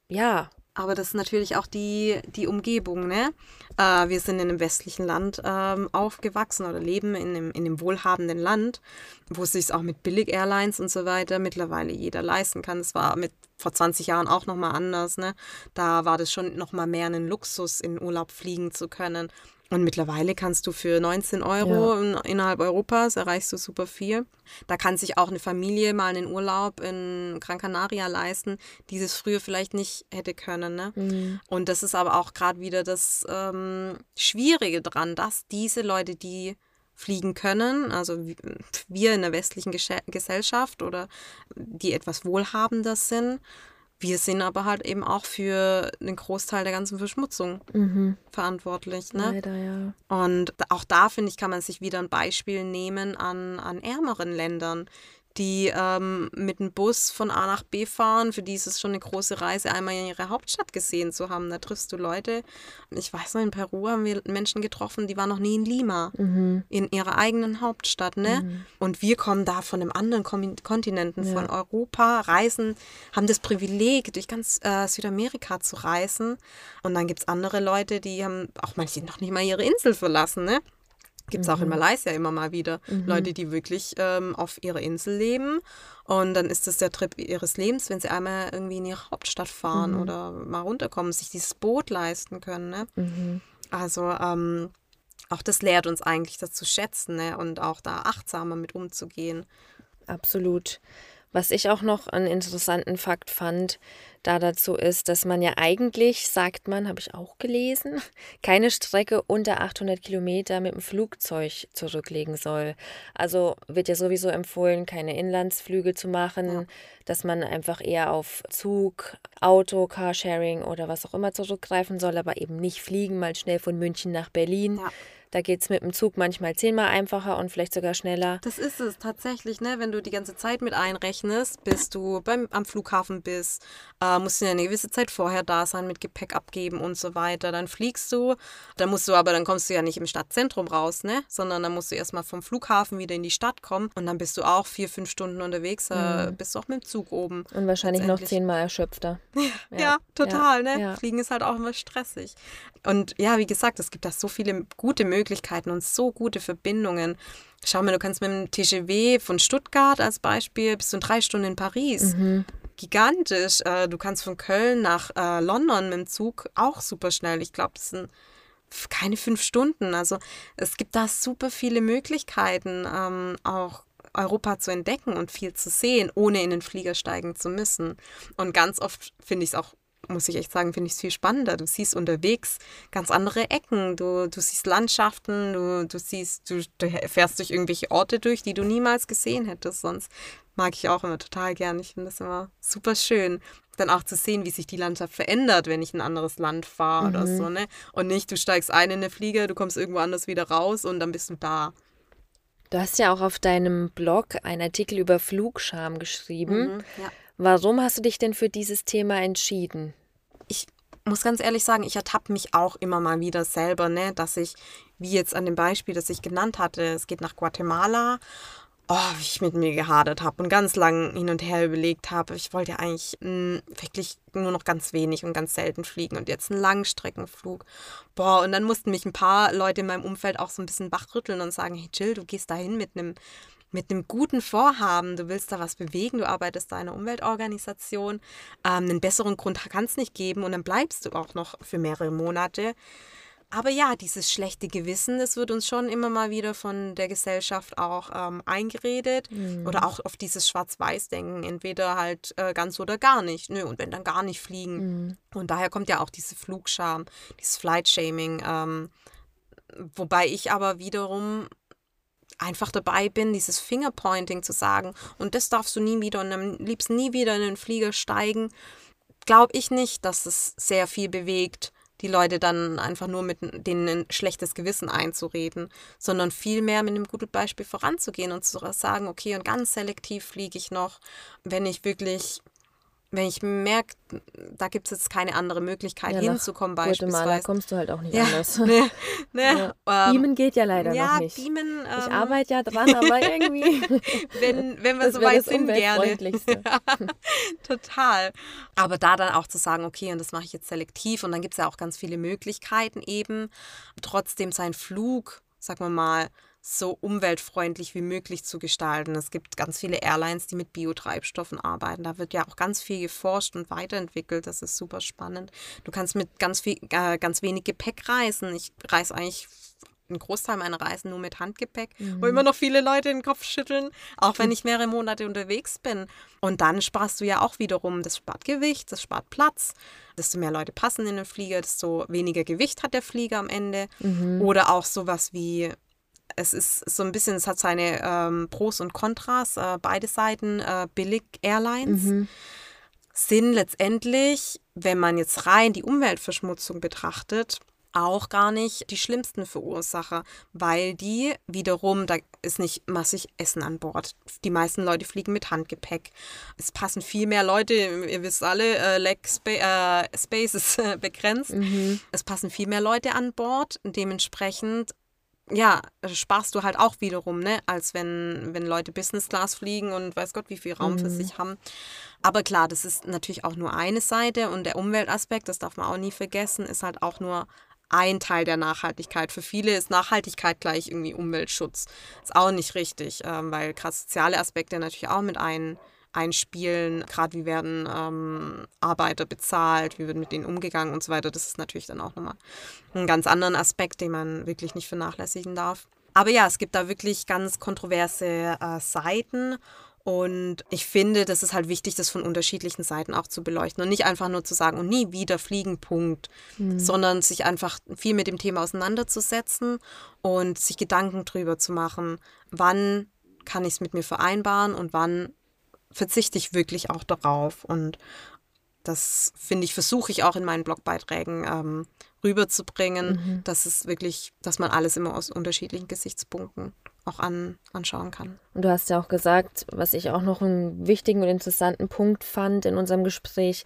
ja. Aber das ist natürlich auch die, die Umgebung, ne? Äh, wir sind in einem westlichen Land ähm, aufgewachsen oder leben in einem, in einem wohlhabenden Land, wo es sich auch mit Billig-Airlines und so weiter mittlerweile jeder leisten kann. Es war mit vor 20 Jahren auch nochmal anders, ne? Da war das schon nochmal mehr ein Luxus, in Urlaub fliegen zu können. Und mittlerweile kannst du für 19 Euro ja. innerhalb Europas erreichst du super viel. Da kann sich auch eine Familie mal einen Urlaub in Gran Canaria leisten, die es früher vielleicht nicht hätte können. Ne? Mhm. Und das ist aber auch gerade wieder das ähm, Schwierige dran, dass diese Leute, die fliegen können, also wir in der westlichen Gesellschaft oder die etwas wohlhabender sind, wir sind aber halt eben auch für den Großteil der ganzen Verschmutzung mhm. verantwortlich. Ne? Leider, ja. Und auch da, finde ich, kann man sich wieder ein Beispiel nehmen an, an ärmeren Ländern, die ähm, mit dem Bus von A nach B fahren. Für die ist es schon eine große Reise, einmal in ihre Hauptstadt gesehen zu haben. Da triffst du Leute. Ich weiß noch, in Peru haben wir Menschen getroffen, die waren noch nie in Lima, mhm. in ihrer eigenen Hauptstadt. Ne? Mhm. Und wir kommen da von einem anderen Kontinenten, ja. von Europa, reisen, haben das Privileg, durch ganz äh, Südamerika zu reisen. Und dann gibt es andere Leute, die haben auch manche noch nicht mal ihre Insel verlassen. Ne? Gibt es mhm. auch in mhm. Malaysia immer mal wieder mhm. Leute, die wirklich ähm, auf ihrer Insel leben. Und dann ist das der Trip ihres Lebens, wenn sie einmal irgendwie in ihre Hauptstadt fahren mhm. oder mal runterkommen, sich dieses Boot leisten können. Ne? Mhm. Also ähm, auch das lehrt uns eigentlich, das zu schätzen ne? und auch da achtsamer mit umzugehen. Absolut. Was ich auch noch einen interessanten Fakt fand, da dazu ist, dass man ja eigentlich, sagt man, habe ich auch gelesen, keine Strecke unter 800 Kilometer mit dem Flugzeug zurücklegen soll. Also wird ja sowieso empfohlen, keine Inlandsflüge zu machen, ja. dass man einfach eher auf Zug, Auto, Carsharing oder was auch immer zurückgreifen soll, aber eben nicht fliegen, mal schnell von München nach Berlin. Ja da geht es mit dem Zug manchmal zehnmal einfacher und vielleicht sogar schneller. Das ist es tatsächlich, ne? Wenn du die ganze Zeit mit einrechnest, bis du beim, am Flughafen bist, äh, musst du ja eine gewisse Zeit vorher da sein, mit Gepäck abgeben und so weiter. Dann fliegst du, dann musst du aber, dann kommst du ja nicht im Stadtzentrum raus, ne? Sondern dann musst du erstmal vom Flughafen wieder in die Stadt kommen und dann bist du auch vier, fünf Stunden unterwegs, äh, mhm. bist du auch mit dem Zug oben. Und wahrscheinlich noch zehnmal erschöpfter. Ja, ja total, ja, ne? Ja. Fliegen ist halt auch immer stressig. Und ja, wie gesagt, es gibt da so viele gute Möglichkeiten und so gute Verbindungen. Schau mal, du kannst mit dem TGW von Stuttgart als Beispiel bis zu drei Stunden in Paris. Mhm. Gigantisch. Äh, du kannst von Köln nach äh, London mit dem Zug auch super schnell. Ich glaube, das sind keine fünf Stunden. Also es gibt da super viele Möglichkeiten, ähm, auch Europa zu entdecken und viel zu sehen, ohne in den Flieger steigen zu müssen. Und ganz oft finde ich es auch muss ich echt sagen, finde ich es viel spannender. Du siehst unterwegs ganz andere Ecken, du, du siehst Landschaften, du, du siehst, du, du fährst durch irgendwelche Orte durch, die du niemals gesehen hättest. Sonst mag ich auch immer total gern. Ich finde das immer super schön. Dann auch zu sehen, wie sich die Landschaft verändert, wenn ich in ein anderes Land fahre mhm. oder so, ne? Und nicht, du steigst ein in eine Fliege, du kommst irgendwo anders wieder raus und dann bist du da. Du hast ja auch auf deinem Blog einen Artikel über Flugscham geschrieben. Mhm, ja. Warum hast du dich denn für dieses Thema entschieden? Ich muss ganz ehrlich sagen, ich ertappe mich auch immer mal wieder selber, ne, dass ich, wie jetzt an dem Beispiel, das ich genannt hatte, es geht nach Guatemala oh, wie ich mit mir gehadert habe und ganz lang hin und her überlegt habe. Ich wollte ja eigentlich mh, hm, wirklich nur noch ganz wenig und ganz selten fliegen und jetzt einen Langstreckenflug. Boah, und dann mussten mich ein paar Leute in meinem Umfeld auch so ein bisschen wachrütteln und sagen, hey Jill, du gehst dahin mit einem mit einem guten Vorhaben, du willst da was bewegen, du arbeitest da in einer Umweltorganisation, ähm, einen besseren Grund kann es nicht geben und dann bleibst du auch noch für mehrere Monate. Aber ja, dieses schlechte Gewissen, das wird uns schon immer mal wieder von der Gesellschaft auch ähm, eingeredet. Mhm. Oder auch auf dieses Schwarz-Weiß-Denken, entweder halt äh, ganz oder gar nicht. Nö, und wenn dann gar nicht fliegen. Mhm. Und daher kommt ja auch diese Flugscham, dieses Flight-Shaming. Ähm, wobei ich aber wiederum einfach dabei bin, dieses Fingerpointing zu sagen, und das darfst du nie wieder und am liebsten nie wieder in den Flieger steigen, glaube ich nicht, dass es sehr viel bewegt die Leute dann einfach nur mit denen ein schlechtes Gewissen einzureden, sondern vielmehr mit einem guten Beispiel voranzugehen und zu sagen, okay, und ganz selektiv fliege ich noch, wenn ich wirklich wenn ich merke, da gibt es jetzt keine andere Möglichkeit ja, hinzukommen beispielsweise. Guatemala kommst du halt auch nicht ja, anders. Nee, nee, ja. ähm, Beamen geht ja leider ja, noch nicht. Beamen, ähm, ich arbeite ja dran, aber irgendwie. wenn, wenn wir so weit sind, gerne. Total. Aber da dann auch zu sagen, okay, und das mache ich jetzt selektiv und dann gibt es ja auch ganz viele Möglichkeiten eben, trotzdem seinen Flug, sagen wir mal, so umweltfreundlich wie möglich zu gestalten. Es gibt ganz viele Airlines, die mit Biotreibstoffen arbeiten. Da wird ja auch ganz viel geforscht und weiterentwickelt. Das ist super spannend. Du kannst mit ganz viel, äh, ganz wenig Gepäck reisen. Ich reise eigentlich einen Großteil meiner Reisen nur mit Handgepäck, mhm. wo immer noch viele Leute den Kopf schütteln, auch wenn ich mehrere Monate unterwegs bin. Und dann sparst du ja auch wiederum, das spart Gewicht, das spart Platz. Desto mehr Leute passen in den Flieger, desto weniger Gewicht hat der Flieger am Ende. Mhm. Oder auch sowas wie es ist so ein bisschen, es hat seine ähm, Pros und Kontras, äh, beide Seiten. Äh, Billig-Airlines mhm. sind letztendlich, wenn man jetzt rein die Umweltverschmutzung betrachtet, auch gar nicht die schlimmsten Verursacher, weil die wiederum, da ist nicht massig Essen an Bord. Die meisten Leute fliegen mit Handgepäck. Es passen viel mehr Leute, ihr wisst alle, äh, Leg Spa äh, Space ist äh, begrenzt. Mhm. Es passen viel mehr Leute an Bord. Dementsprechend ja, sparst du halt auch wiederum, ne, als wenn, wenn Leute Business Class fliegen und weiß Gott, wie viel Raum mhm. für sich haben. Aber klar, das ist natürlich auch nur eine Seite und der Umweltaspekt, das darf man auch nie vergessen, ist halt auch nur ein Teil der Nachhaltigkeit. Für viele ist Nachhaltigkeit gleich irgendwie Umweltschutz. Ist auch nicht richtig, ähm, weil krass soziale Aspekte natürlich auch mit ein, einspielen. Gerade wie werden ähm, Arbeiter bezahlt, wie wird mit denen umgegangen und so weiter. Das ist natürlich dann auch nochmal ein ganz anderen Aspekt, den man wirklich nicht vernachlässigen darf. Aber ja, es gibt da wirklich ganz kontroverse äh, Seiten. Und ich finde, das ist halt wichtig, das von unterschiedlichen Seiten auch zu beleuchten und nicht einfach nur zu sagen, und nie wieder fliegen, Punkt, mhm. sondern sich einfach viel mit dem Thema auseinanderzusetzen und sich Gedanken drüber zu machen, wann kann ich es mit mir vereinbaren und wann verzichte ich wirklich auch darauf. Und das finde ich, versuche ich auch in meinen Blogbeiträgen ähm, rüberzubringen, mhm. dass es wirklich, dass man alles immer aus unterschiedlichen Gesichtspunkten auch an, anschauen kann. Und du hast ja auch gesagt, was ich auch noch einen wichtigen und interessanten Punkt fand in unserem Gespräch,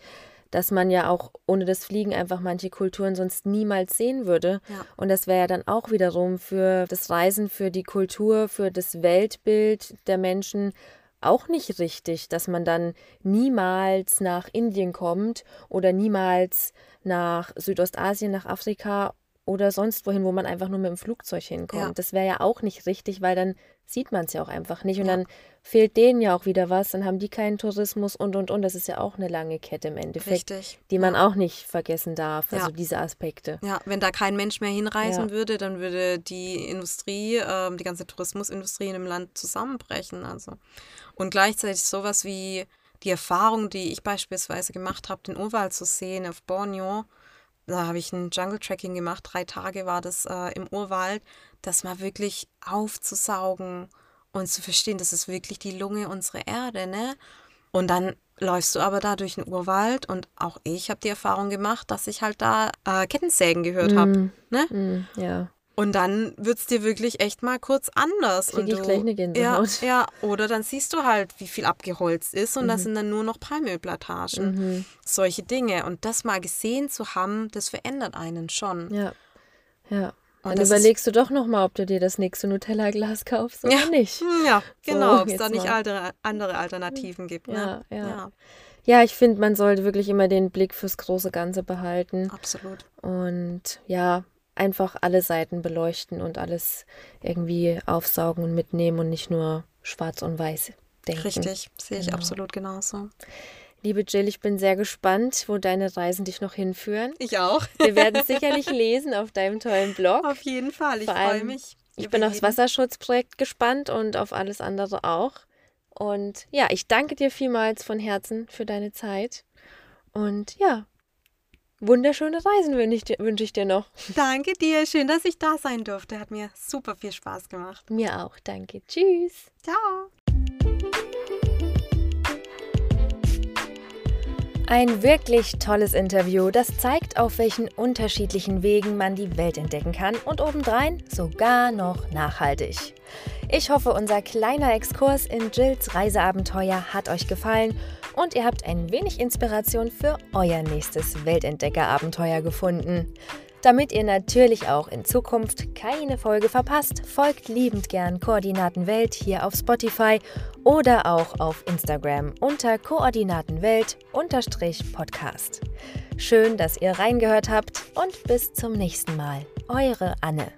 dass man ja auch ohne das Fliegen einfach manche Kulturen sonst niemals sehen würde. Ja. Und das wäre ja dann auch wiederum für das Reisen, für die Kultur, für das Weltbild der Menschen auch nicht richtig, dass man dann niemals nach Indien kommt oder niemals nach Südostasien, nach Afrika oder sonst wohin, wo man einfach nur mit dem Flugzeug hinkommt. Ja. Das wäre ja auch nicht richtig, weil dann sieht man es ja auch einfach nicht. Und ja. dann fehlt denen ja auch wieder was, dann haben die keinen Tourismus und und und. Das ist ja auch eine lange Kette im Endeffekt, Richtig. die man ja. auch nicht vergessen darf. Also diese Aspekte. Ja, wenn da kein Mensch mehr hinreisen würde, dann würde die Industrie, äh, die ganze Tourismusindustrie in dem Land zusammenbrechen. Also. Und gleichzeitig sowas wie die Erfahrung, die ich beispielsweise gemacht habe, den Urwald zu sehen auf Borneo, da habe ich ein Jungle Tracking gemacht. Drei Tage war das äh, im Urwald. Das mal wirklich aufzusaugen und zu verstehen, das ist wirklich die Lunge unserer Erde, ne? Und dann läufst du aber da durch den Urwald und auch ich habe die Erfahrung gemacht, dass ich halt da äh, Kettensägen gehört habe, mm, ne? Mm, ja. Und dann wird es dir wirklich echt mal kurz anders. Krieg und ich gleich eine Gänsehaut. Ja, ja, oder dann siehst du halt, wie viel abgeholzt ist und mhm. das sind dann nur noch Palmölplantagen. Mhm. Solche Dinge. Und das mal gesehen zu haben, das verändert einen schon. Ja, ja. Und dann überlegst du doch nochmal, ob du dir das nächste Nutella-Glas kaufst oder ja. nicht. Ja, genau, so, ob es da nicht andere, andere Alternativen gibt. Ne? Ja, ja. ja. ja ich finde, man sollte wirklich immer den Blick fürs große Ganze behalten. Absolut. Und ja, einfach alle Seiten beleuchten und alles irgendwie aufsaugen und mitnehmen und nicht nur schwarz und weiß denken. Richtig, sehe ich Genau. absolut genauso. Liebe Jill, ich bin sehr gespannt, wo deine Reisen dich noch hinführen. Ich auch. Wir werden es sicherlich lesen auf deinem tollen Blog. Auf jeden Fall. Ich freue mich. Ich bin aufs. Wasserschutzprojekt gespannt und auf alles andere auch. Und ja, ich danke dir vielmals von Herzen für deine Zeit. Und ja, wunderschöne Reisen wünsche ich, dir- wünsche ich dir noch. Danke dir. Schön, dass ich da sein durfte. Hat mir super viel Spaß gemacht. Mir auch, danke. Tschüss. Ciao. Ein wirklich tolles Interview, das zeigt, auf welchen unterschiedlichen Wegen man die Welt entdecken kann und obendrein sogar noch nachhaltig. Ich hoffe, unser kleiner Exkurs in Jills Reiseabenteuer hat euch gefallen und ihr habt ein wenig Inspiration für euer nächstes Weltentdeckerabenteuer gefunden. Damit ihr natürlich auch in Zukunft keine Folge verpasst, folgt liebend gern Koordinatenwelt hier auf Spotify oder auch auf Instagram unter Koordinatenwelt-podcast. Schön, dass ihr reingehört habt und bis zum nächsten Mal. Eure Anne.